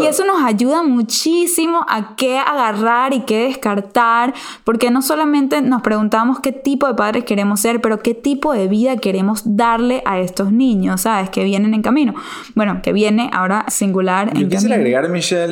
Y eso nos ayuda muchísimo a qué agarrar y qué descartar, porque no solamente nos preguntamos qué tipo de padres queremos ser, pero qué tipo de vida queremos darle a estos niños, ¿sabes? Que vienen en camino. Bueno, que viene ahora singular en camino. agregar, Michelle,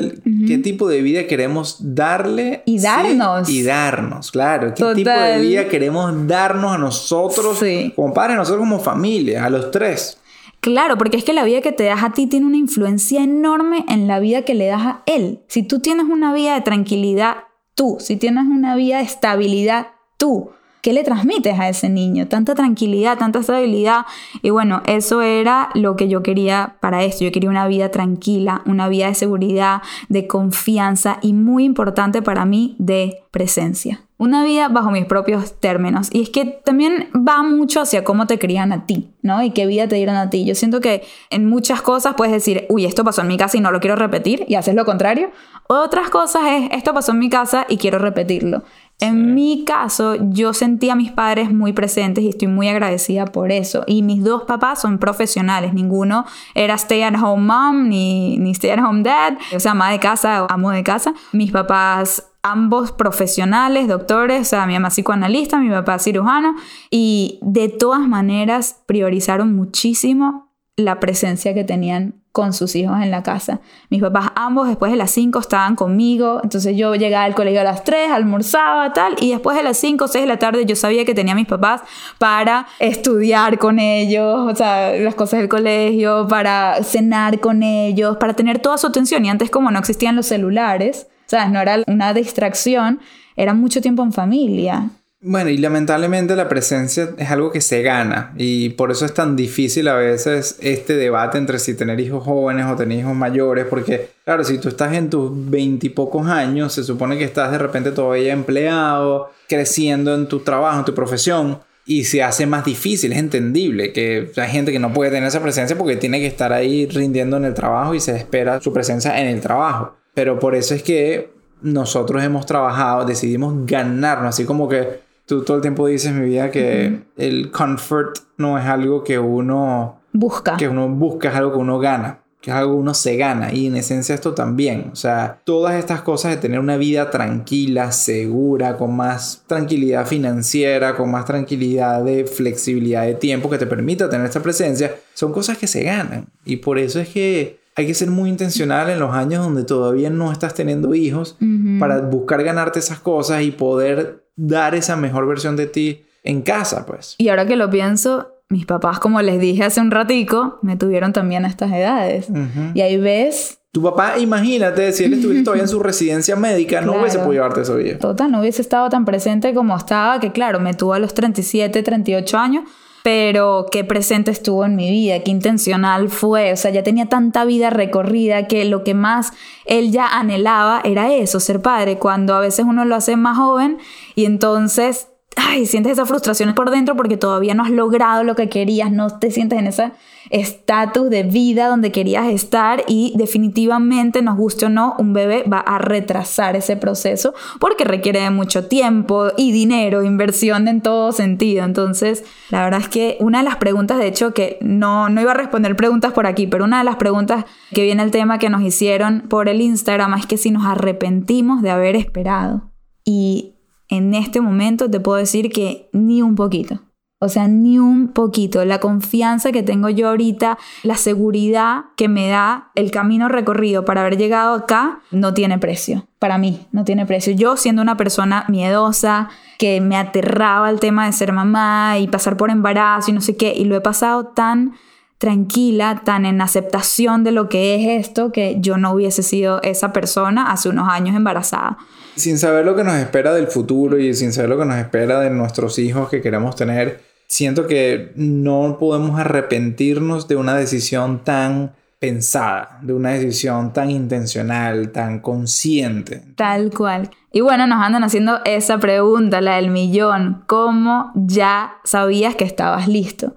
qué tipo de vida queremos darle. Y sí, darnos. y darnos, claro. ¿Qué tipo de vida queremos darnos a nosotros Sí. como padres, a nosotros como familia, a los tres? Claro, porque es que la vida que te das a ti tiene una influencia enorme en la vida que le das a él. Si tú tienes una vida de tranquilidad, tú. Si tienes una vida de estabilidad, tú. ¿Qué le transmites a ese niño? Tanta tranquilidad, tanta estabilidad. Y bueno, eso era lo que yo quería para esto. Yo quería una vida tranquila, una vida de seguridad, de confianza y muy importante para mí, de presencia. Una vida bajo mis propios términos. Y es que también va mucho hacia cómo te crían a ti, ¿no? Y qué vida te dieron a ti. Yo siento que en muchas cosas puedes decir, uy, esto pasó en mi casa y no lo quiero repetir, y haces lo contrario. Otras cosas es, esto pasó en mi casa y quiero repetirlo. En mi caso, yo sentí a mis padres muy presentes y estoy muy agradecida por eso. Y mis dos papás son profesionales. Ninguno era stay at home mom ni, ni stay at home dad, o sea, ama de casa o amo de casa. Mis papás ambos profesionales, doctores, o sea, mi mamá psicoanalista, mi papá cirujano, y de todas maneras priorizaron muchísimo la presencia que tenían con sus hijos en la casa. Mis papás ambos después de las 5 estaban conmigo, entonces yo llegaba al colegio a las 3, almorzaba tal, y después de las 5 o 6 de la tarde yo sabía que tenía a mis papás para estudiar con ellos, o sea, las cosas del colegio, para cenar con ellos, para tener toda su atención. Y antes como no existían los celulares, ¿sabes? No era una distracción, era mucho tiempo en familia. Bueno, y lamentablemente la presencia es algo que se gana y por eso es tan difícil a veces este debate entre si tener hijos jóvenes o tener hijos mayores, porque claro, si tú estás en tus veintipocos años, se supone que estás de repente todavía empleado, creciendo en tu trabajo, en tu profesión. Y se hace más difícil, es entendible que hay gente que no puede tener esa presencia porque tiene que estar ahí rindiendo en el trabajo y se espera su presencia en el trabajo. Pero por eso es que nosotros hemos trabajado, decidimos ganarnos, así como que tú todo el tiempo dices, mi vida, que el comfort no es algo que uno, Busca. que uno busca, es algo que uno gana, que es algo que uno se gana. Y en esencia esto también. O sea, todas estas cosas de tener una vida tranquila, segura, con más tranquilidad financiera, con más tranquilidad de flexibilidad de tiempo que te permita tener esta presencia, son cosas que se ganan. Y por eso es que hay que ser muy intencional en los años donde todavía no estás teniendo hijos Ujú. para buscar ganarte esas cosas y poder dar esa mejor versión de ti en casa, pues. Y ahora que lo pienso, mis papás, como les dije hace un ratico, me tuvieron también a estas edades. Y ahí ves, Tu papá, imagínate, si él estuviese todavía en su residencia médica, no Claro. hubiese podido darte eso vida. total, no hubiese estado tan presente como estaba, que claro, me tuvo a los 37, 38 años, pero qué presente estuvo en mi vida, qué intencional fue, o sea, ya tenía tanta vida recorrida que lo que más él ya anhelaba era eso, ser padre, cuando a veces uno lo hace más joven y entonces, ay, sientes esa frustración por dentro porque todavía no has logrado lo que querías, no te sientes en ese estatus de vida donde querías estar y definitivamente, nos guste o no, un bebé va a retrasar ese proceso porque requiere de mucho tiempo y dinero, inversión en todo sentido. Entonces, la verdad es que una de las preguntas, de hecho, que no, no iba a responder preguntas por aquí, pero una de las preguntas que viene el tema que nos hicieron por el Instagram es que si nos arrepentimos de haber esperado. Y en este momento te puedo decir que ni un poquito. O sea, ni un poquito. La confianza que tengo yo ahorita, la seguridad que me da el camino recorrido para haber llegado acá, no tiene precio. Para mí, no tiene precio. Yo siendo una persona miedosa, que me aterraba el tema de ser mamá y pasar por embarazo y no sé qué, y lo he pasado tan tranquila, tan en aceptación de lo que es esto, que yo no hubiese sido esa persona hace unos años embarazada. Sin saber lo que nos espera del futuro y sin saber lo que nos espera de nuestros hijos que queremos tener, siento que no podemos arrepentirnos de una decisión tan pensada, de una decisión tan intencional, tan consciente. Tal cual. Y bueno, nos andan haciendo esa pregunta, la del millón. ¿Cómo ya sabías que estabas listo?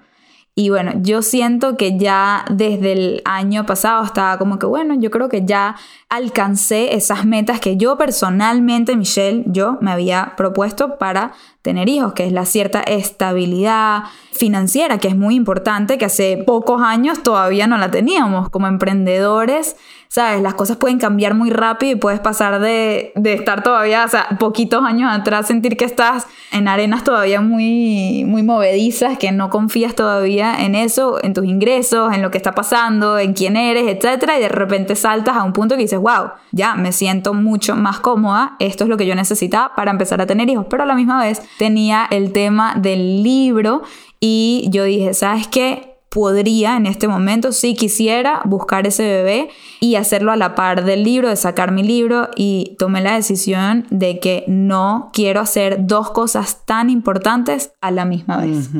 Y bueno, yo siento que ya desde el año pasado estaba como que, bueno, yo creo que ya alcancé esas metas que yo personalmente, Michelle, yo me había propuesto para tener hijos, que es la cierta estabilidad financiera, que es muy importante, que hace pocos años todavía no la teníamos como emprendedores ¿sabes? Las cosas pueden cambiar muy rápido y puedes pasar de, de, estar todavía, o sea, poquitos años atrás, sentir que estás en arenas todavía muy, muy movedizas, que no confías todavía en eso, en tus ingresos, en lo que está pasando, en quién eres, etcétera, y de repente saltas a un punto que dices, wow, ya me siento mucho más cómoda, esto es lo que yo necesitaba para empezar a tener hijos, pero a la misma vez tenía el tema del libro y yo dije, ¿sabes qué? podría en este momento, si quisiera, buscar ese bebé y hacerlo a la par del libro, de sacar mi libro y tomé la decisión de que no quiero hacer dos cosas tan importantes a la misma vez.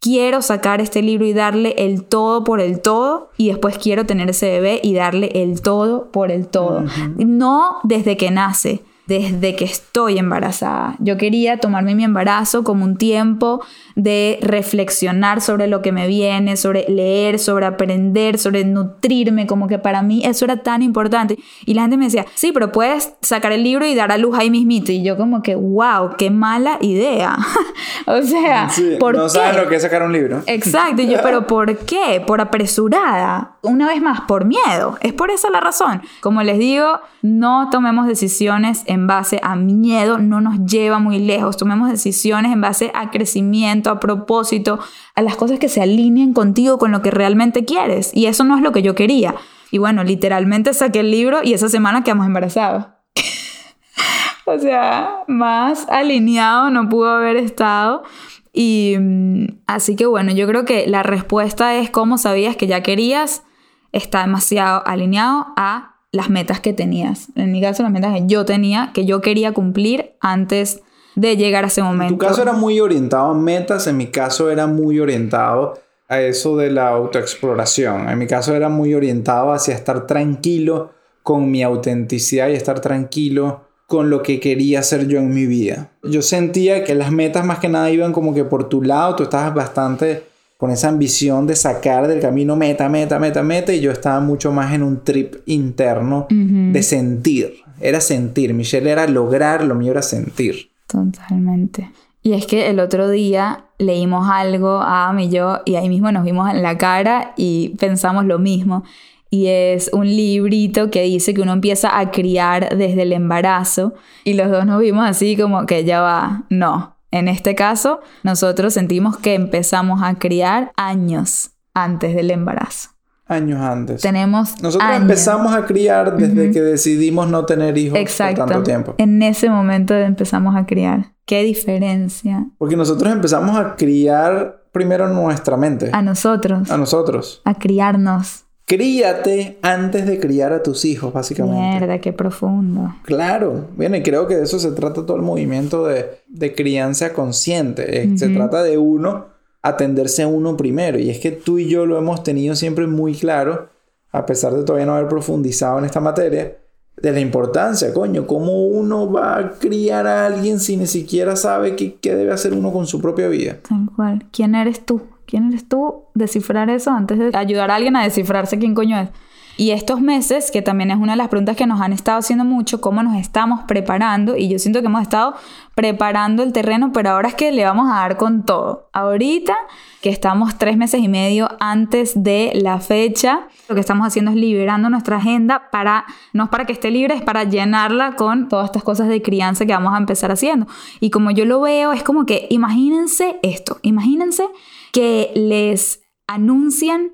Quiero sacar este libro y darle el todo por el todo y después quiero tener ese bebé y darle el todo por el todo. No desde que nace, desde que estoy embarazada. Yo quería tomarme mi embarazo como un tiempo de reflexionar sobre lo que me viene, sobre leer, sobre aprender, sobre nutrirme, como que para mí eso era tan importante. Y la gente me decía, sí, pero puedes sacar el libro y dar a luz ahí mismito. Y yo como que, wow, qué mala idea. o sea, ¿por no sabes lo que es sacar un libro. Exacto, y yo, pero ¿por qué? Por apresurada. Una vez más, por miedo. Es por esa la razón. Como les digo, no tomemos decisiones en base a miedo, no nos lleva muy lejos. Tomemos decisiones en base a crecimiento a propósito, a las cosas que se alineen contigo con lo que realmente quieres. Y eso no es lo que yo quería. Y bueno, literalmente saqué el libro y esa semana quedamos embarazados. o sea, más alineado no pudo haber estado. Y mm, así que bueno, yo creo que la respuesta es cómo sabías que ya querías, está demasiado alineado a las metas que tenías. En mi caso, las metas que yo tenía, que yo quería cumplir antes de llegar a ese momento. En tu caso era muy orientado a metas, en mi caso era muy orientado a eso de la autoexploración. En mi caso era muy orientado hacia estar tranquilo con mi autenticidad y estar tranquilo con lo que quería hacer yo en mi vida. Yo sentía que las metas más que nada iban como que por tu lado, tú estabas bastante con esa ambición de sacar del camino meta, meta, meta, meta, y yo estaba mucho más en un trip interno de sentir. Era sentir, Michelle era lograr, lo mío era sentir. Totalmente. Y es que el otro día leímos algo, a Am y yo, y ahí mismo nos vimos en la cara y pensamos lo mismo. Y es un librito que dice que uno empieza a criar desde el embarazo. Y los dos nos vimos así como que ya va, no. En este caso, nosotros sentimos que empezamos a criar años antes del embarazo años antes. Tenemos Nosotros empezamos a criar desde que decidimos no tener hijos por tanto tiempo. En ese momento empezamos a criar. ¿Qué diferencia? Porque nosotros empezamos a criar primero nuestra mente. A nosotros. A nosotros. A criarnos. Críate antes de criar a tus hijos, básicamente. Mierda, qué profundo. Claro. Bien, y creo que de eso se trata todo el movimiento de, de crianza consciente. Se trata de uno atenderse a uno primero. Y es que tú y yo lo hemos tenido siempre muy claro, a pesar de todavía no haber profundizado en esta materia, de la importancia, coño, cómo uno va a criar a alguien si ni siquiera sabe qué, qué debe hacer uno con su propia vida. Tal cual. ¿Quién eres tú? ¿Quién eres tú? Descifrar eso antes de ayudar a alguien a descifrarse quién coño es. Y estos meses, que también es una de las preguntas que nos han estado haciendo mucho, cómo nos estamos preparando, y yo siento que hemos estado preparando el terreno, pero ahora es que le vamos a dar con todo. Ahorita que estamos tres meses y medio antes de la fecha, lo que estamos haciendo es liberando nuestra agenda para, no es para que esté libre, es para llenarla con todas estas cosas de crianza que vamos a empezar haciendo. Y como yo lo veo, es como que imagínense esto, imagínense que les anuncian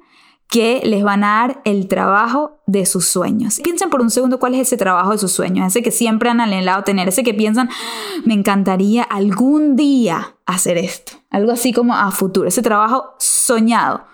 que les van a dar el trabajo de sus sueños. Piensen por un segundo cuál es ese trabajo de sus sueños, ese que siempre han anhelado tener, ese que piensan, ah, me encantaría algún día hacer esto, algo así como a futuro, ese trabajo soñado.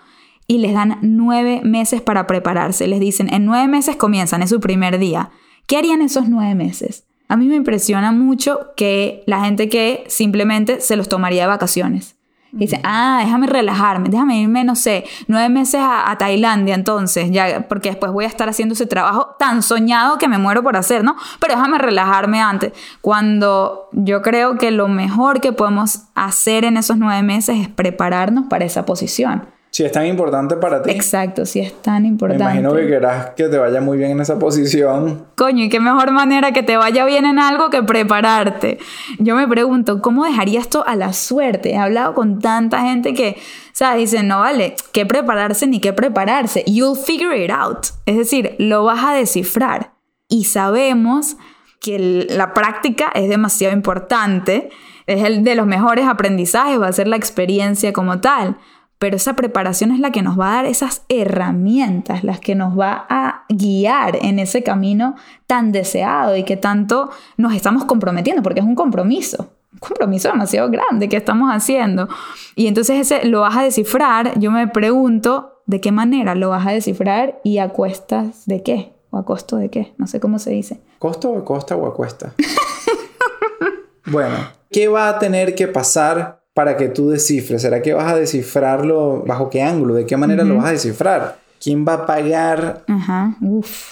Y les dan nueve meses para prepararse. Les dicen, en nueve meses comienzan, es su primer día. ¿Qué harían esos nueve meses? A mí me impresiona mucho que la gente que simplemente se los tomaría de vacaciones dice, ah, déjame relajarme, déjame irme, no sé, nueve meses a, Tailandia entonces, ya, porque después voy a estar haciendo ese trabajo tan soñado que me muero por hacer, ¿no? Pero déjame relajarme antes. Cuando yo creo que lo mejor que podemos hacer en esos nueve meses es prepararnos para esa posición. Si es tan importante para ti. Exacto, si es tan Me importante. imagino que querás que te vaya muy bien en esa posición. Coño, y qué mejor manera que te vaya bien en algo que prepararte. Yo me pregunto, ¿cómo dejaría esto a la suerte? He hablado con tanta gente que, ¿sabes? Dicen, no vale, qué prepararse ni qué prepararse. You'll figure it out. Es decir, lo vas a descifrar. Y sabemos que la práctica es demasiado importante. Es el de los mejores aprendizajes, va a ser la experiencia como tal. Pero esa preparación es la que nos va a dar esas herramientas, las que nos va a guiar en ese camino tan deseado y que tanto nos estamos comprometiendo, porque es un compromiso, un compromiso demasiado grande que estamos haciendo. Y entonces ese lo vas a descifrar, yo me pregunto de qué manera lo vas a descifrar y a cuestas de qué, o a costo de qué, no sé cómo se dice. ¿Costo o costa o a cuesta? bueno, ¿qué va a tener que pasar para que tú descifres? ¿Será que vas a descifrarlo bajo qué ángulo? ¿De qué manera lo vas a descifrar? ¿Quién va a pagar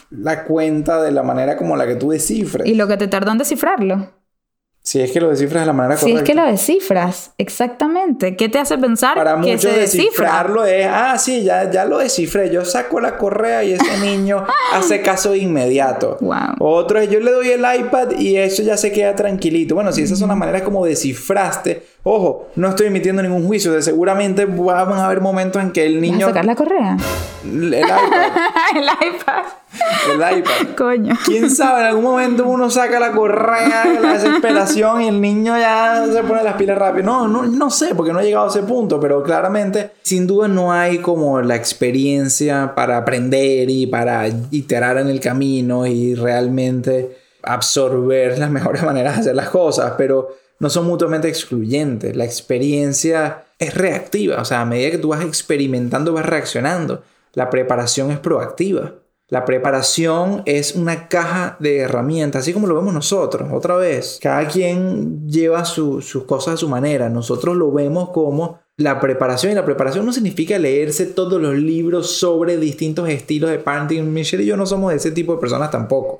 la cuenta de la manera como la que tú descifres? Y lo que te tardó en descifrarlo. Si es que lo descifras de la manera Si correcta. es que lo descifras, exactamente. ¿Qué te hace pensar Para que muchos se descifra? descifrarlo es, ah, sí, ya, ya lo descifré. Yo saco la correa y ese niño hace caso inmediato. Wow. Otro es, yo le doy el iPad y eso ya se queda tranquilito. Bueno, si esas son las maneras como descifraste, ojo, no estoy emitiendo ningún juicio. De seguramente van a haber momentos en que el ¿Vas a niño... sacar la correa? El iPad. el iPad. El iPad. Coño. ¿Quién sabe? En algún momento uno saca la correa la desesperación y el niño ya se pone las pilas rápido. No, no, no sé, porque no he llegado a ese punto, pero claramente, sin duda, no hay como la experiencia para aprender y para iterar en el camino y realmente absorber las mejores maneras de hacer las cosas, pero no son mutuamente excluyentes. La experiencia es reactiva, o sea, a medida que tú vas experimentando, vas reaccionando. La preparación es proactiva. La preparación es una caja de herramientas, así como lo vemos nosotros. Otra vez, cada quien lleva su- sus cosas a su manera. Nosotros lo vemos como la preparación. Y la preparación no significa leerse todos los libros sobre distintos estilos de parenting. Michelle y yo no somos de ese tipo de personas tampoco.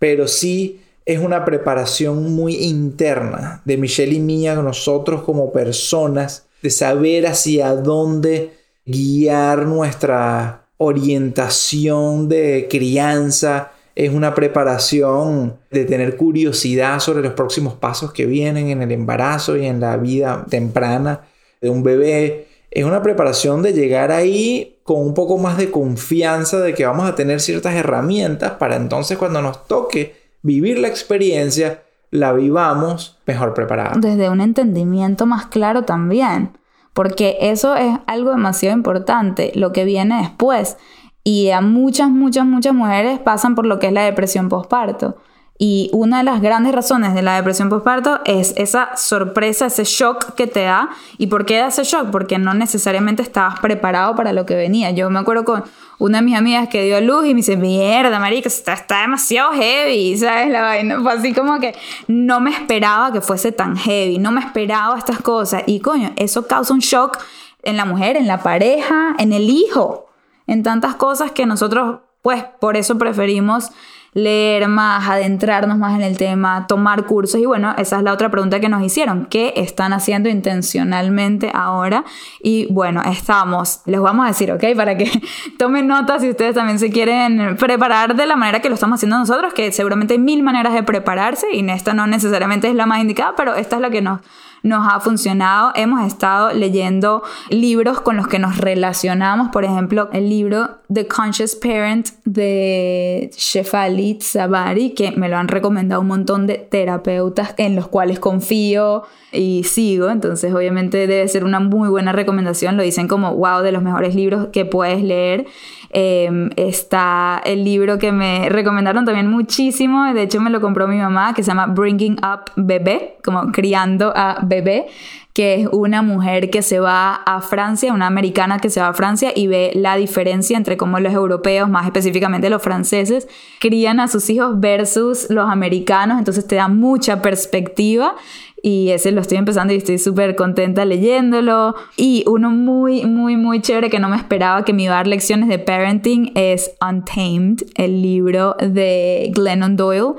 Pero sí es una preparación muy interna de Michelle y mía, nosotros como personas, de saber hacia dónde guiar nuestra orientación de crianza. Es una preparación de tener curiosidad sobre los próximos pasos que vienen en el embarazo y en la vida temprana de un bebé. Es una preparación de llegar ahí con un poco más de confianza de que vamos a tener ciertas herramientas para entonces cuando nos toque vivir la experiencia, la vivamos mejor preparada. Desde un entendimiento más claro también. Porque eso es algo demasiado importante, lo que viene después. Y a muchas, muchas, muchas mujeres pasan por lo que es la depresión postparto. Y una de las grandes razones de la depresión postparto es esa sorpresa, ese shock que te da. ¿Y por qué da ese shock? Porque no necesariamente estabas preparado para lo que venía. Yo me acuerdo con una de mis amigas que dio a luz y me dice, mierda, marica, está, está demasiado heavy, ¿sabes? La vaina fue así como que no me esperaba que fuese tan heavy, no me esperaba estas cosas. Y coño, eso causa un shock en la mujer, en la pareja, en el hijo, en tantas cosas que nosotros, pues, por eso preferimos leer más, adentrarnos más en el tema, tomar cursos y bueno, esa es la otra pregunta que nos hicieron, ¿qué están haciendo intencionalmente ahora? Y bueno, estamos, les vamos a decir, ¿ok? Para que tomen nota si ustedes también se quieren preparar de la manera que lo estamos haciendo nosotros, que seguramente hay mil maneras de prepararse y esta no necesariamente es la más indicada, pero esta es la que nos nos ha funcionado. Hemos estado leyendo libros con los que nos relacionamos, por ejemplo, el libro The Conscious Parent de Shefali Tsabari, que me lo han recomendado un montón de terapeutas en los cuales confío y sigo, entonces obviamente debe ser una muy buena recomendación, lo dicen como, wow, de los mejores libros que puedes leer. Eh, está el libro que me recomendaron también muchísimo, de hecho me lo compró mi mamá, que se llama Bringing Up Bebé, como criando a bebé, que es una mujer que se va a Francia, una americana que se va a Francia y ve la diferencia entre cómo los europeos, más específicamente los franceses, crían a sus hijos versus los americanos, entonces te da mucha perspectiva y ese lo estoy empezando y estoy súper contenta leyéndolo. Y uno muy, muy, muy chévere que no me esperaba que me iba a dar lecciones de parenting es Untamed, el libro de Glennon Doyle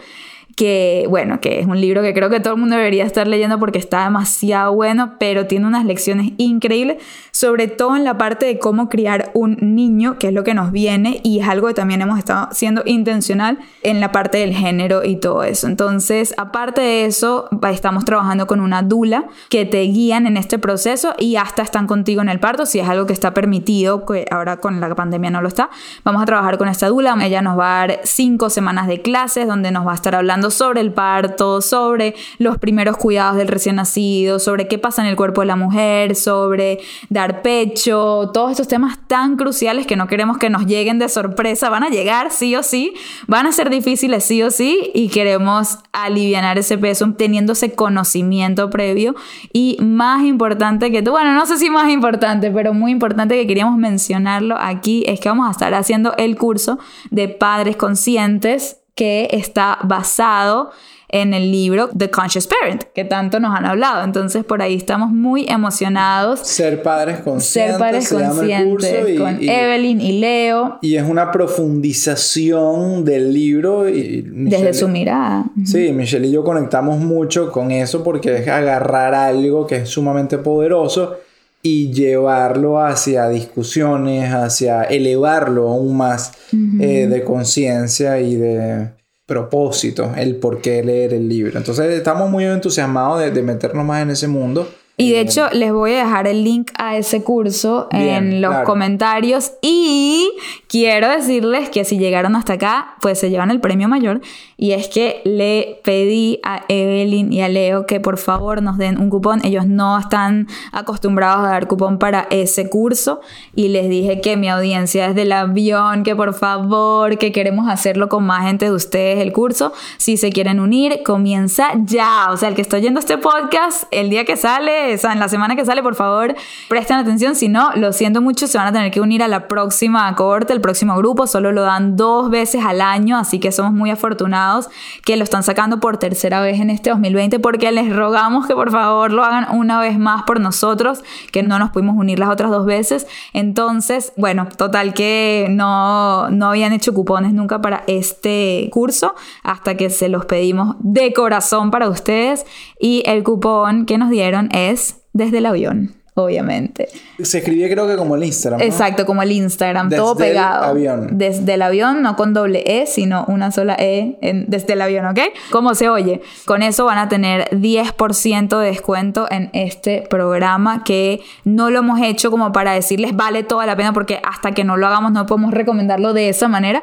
que, bueno, que es un libro que creo que todo el mundo debería estar leyendo porque está demasiado bueno, pero tiene unas lecciones increíbles, sobre todo en la parte de cómo criar un niño, que es lo que nos viene y es algo que también hemos estado siendo intencional en la parte del género y todo eso. Entonces, aparte de eso, estamos trabajando con una dula que te guían en este proceso y hasta están contigo en el parto, si es algo que está permitido, que ahora con la pandemia no lo está. Vamos a trabajar con esta dula, ella nos va a dar cinco semanas de clases donde nos va a estar hablando sobre el parto, sobre los primeros cuidados del recién nacido, sobre qué pasa en el cuerpo de la mujer, sobre dar pecho, todos estos temas tan cruciales que no queremos que nos lleguen de sorpresa, van a llegar sí o sí, van a ser difíciles sí o sí y queremos aliviar ese peso teniendo ese conocimiento previo. Y más importante que tú, bueno, no sé si más importante, pero muy importante que queríamos mencionarlo aquí es que vamos a estar haciendo el curso de padres conscientes que está basado en el libro The Conscious Parent, que tanto nos han hablado. Entonces por ahí estamos muy emocionados. Ser padres conscientes. Ser padres conscientes con Evelyn y Leo. Y es una profundización del libro. Y Desde su mirada. Sí, Michelle y yo conectamos mucho con eso porque es agarrar algo que es sumamente poderoso y llevarlo hacia discusiones, hacia elevarlo aún más eh, de conciencia y de propósito, el por qué leer el libro. Entonces estamos muy entusiasmados de, de meternos más en ese mundo. Y de hecho, les voy a dejar el link a ese curso en los comentarios. Y quiero decirles que si llegaron hasta acá, pues se llevan el premio mayor. Y es que le pedí a Evelyn y a Leo que por favor nos den un cupón. Ellos no están acostumbrados a dar cupón para ese curso. Y les dije que mi audiencia es del avión, que por favor, que queremos hacerlo con más gente de ustedes el curso. Si se quieren unir, comienza ya. O sea, el que está oyendo este podcast, el día que sale en la semana que sale, por favor, presten atención. Si no, lo siento mucho, se van a tener que unir a la próxima cohorte, el próximo grupo. Solo lo dan dos veces al año, así que somos muy afortunados que lo están sacando por tercera vez en este 2020 porque les rogamos que por favor lo hagan una vez más por nosotros, que no nos pudimos unir las otras dos veces. Entonces, bueno, total que no, no habían hecho cupones nunca para este curso hasta que se los pedimos de corazón para ustedes y el cupón que nos dieron es desde el avión, obviamente. Se escribía creo que como el Instagram. Exacto, como el Instagram, todo pegado. Desde el avión. Desde el avión, no con doble E, sino una sola E desde el avión, ¿ok? ¿Cómo se oye? Con eso van a tener 10% de descuento en este programa que no lo hemos hecho como para decirles vale toda la pena porque hasta que no lo hagamos no podemos recomendarlo de esa manera,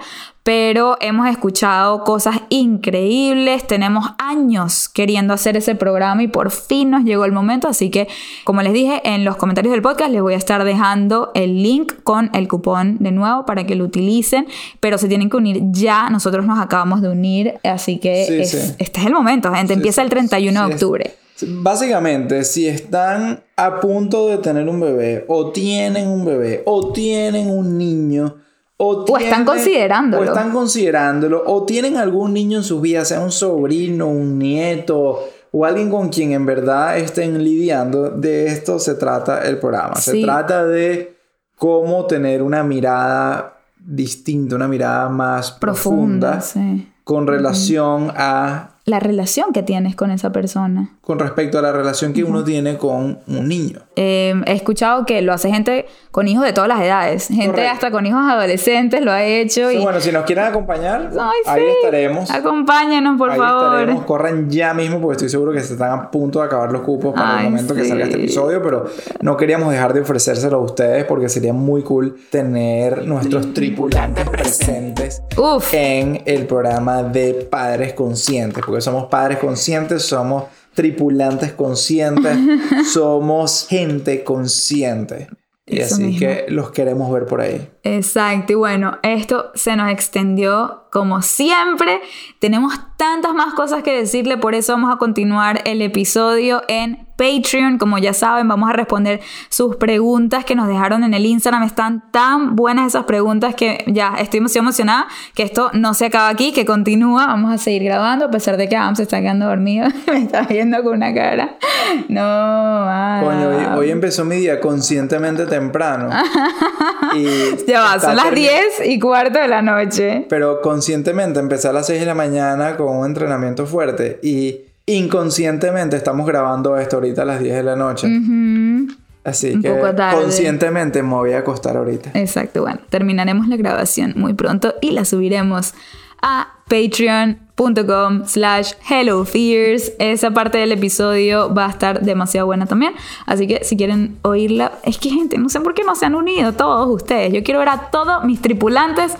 pero hemos escuchado cosas increíbles, tenemos años queriendo hacer ese programa y por fin nos llegó el momento, así que como les dije en los comentarios del podcast les voy a estar dejando el link con el cupón de nuevo para que lo utilicen, pero se tienen que unir ya, nosotros nos acabamos de unir, así que este es el momento, gente, empieza el 31 de octubre. Básicamente, si están a punto de tener un bebé, o tienen un bebé, o tienen un niño, o, están considerándolo. O están considerándolo. O tienen algún niño en su vida, sea un sobrino, un nieto o alguien con quien en verdad estén lidiando. De esto se trata el programa. Se trata de cómo tener una mirada distinta, una mirada más profunda, con relación a la relación que tienes con esa persona. Con respecto a la relación que uno tiene con un niño. Eh, he escuchado que lo hace gente con hijos de todas las edades. Gente hasta con hijos adolescentes lo ha hecho. y... Bueno, si nos quieren acompañar, ahí estaremos. Acompáñenos, por ahí favor. Estaremos. Corran ya mismo porque estoy seguro que se están a punto de acabar los cupos para el momento que salga este episodio, pero no queríamos dejar de ofrecérselo a ustedes porque sería muy cool tener nuestros tripulantes presentes en el programa de Padres Conscientes. Porque somos padres conscientes, somos tripulantes conscientes, somos gente consciente. Y así que los queremos ver por ahí. Exacto, y bueno, esto se nos extendió como siempre. Tenemos tantas más cosas que decirle, por eso vamos a continuar el episodio en Patreon. Como ya saben, vamos a responder sus preguntas que nos dejaron en el Instagram. Están tan buenas esas preguntas que ya estoy muy emocionada que esto no se acaba aquí, que continúa. Vamos a seguir grabando a pesar de que Adam se está quedando dormido. Me está viendo con una cara. No, Coño, hoy, hoy empezó mi día conscientemente temprano. y Ya va, son las termi- 10 y cuarto de la noche. Pero conscientemente empecé a las 6 de la mañana con un entrenamiento fuerte y inconscientemente estamos grabando esto ahorita a las 10 de la noche. Así Un que poco tarde. conscientemente me voy a acostar ahorita. Exacto, bueno, terminaremos la grabación muy pronto y la subiremos a patreon.com slash hellofears. Esa parte del episodio va a estar demasiado buena también. Así que si quieren oírla, es que gente, no sé por qué no se han unido todos ustedes. Yo quiero ver a todos mis tripulantes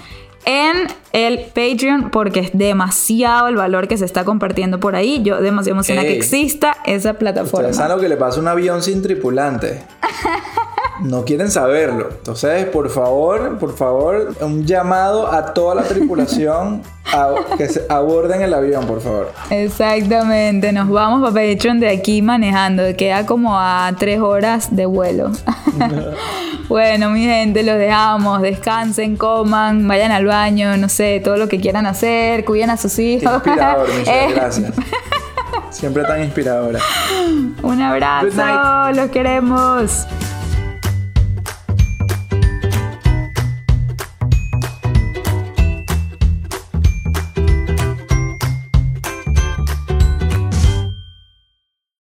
en el Patreon porque es demasiado el valor que se está compartiendo por ahí. Yo demasiado emocionada que exista esa plataforma. Saben lo que le pasa a un avión sin tripulante. No quieren saberlo. Entonces, por favor, por favor, un llamado a toda la tripulación a que se aborden el avión, por favor. Exactamente, nos vamos para Patreon de aquí manejando, queda como a tres horas de vuelo. bueno, mi gente, los dejamos, descansen, coman, vayan al baño, no sé, todo lo que quieran hacer, cuiden a sus hijos. inspirador, Michelle, Eh, gracias. Siempre tan inspiradora. Un abrazo, los queremos.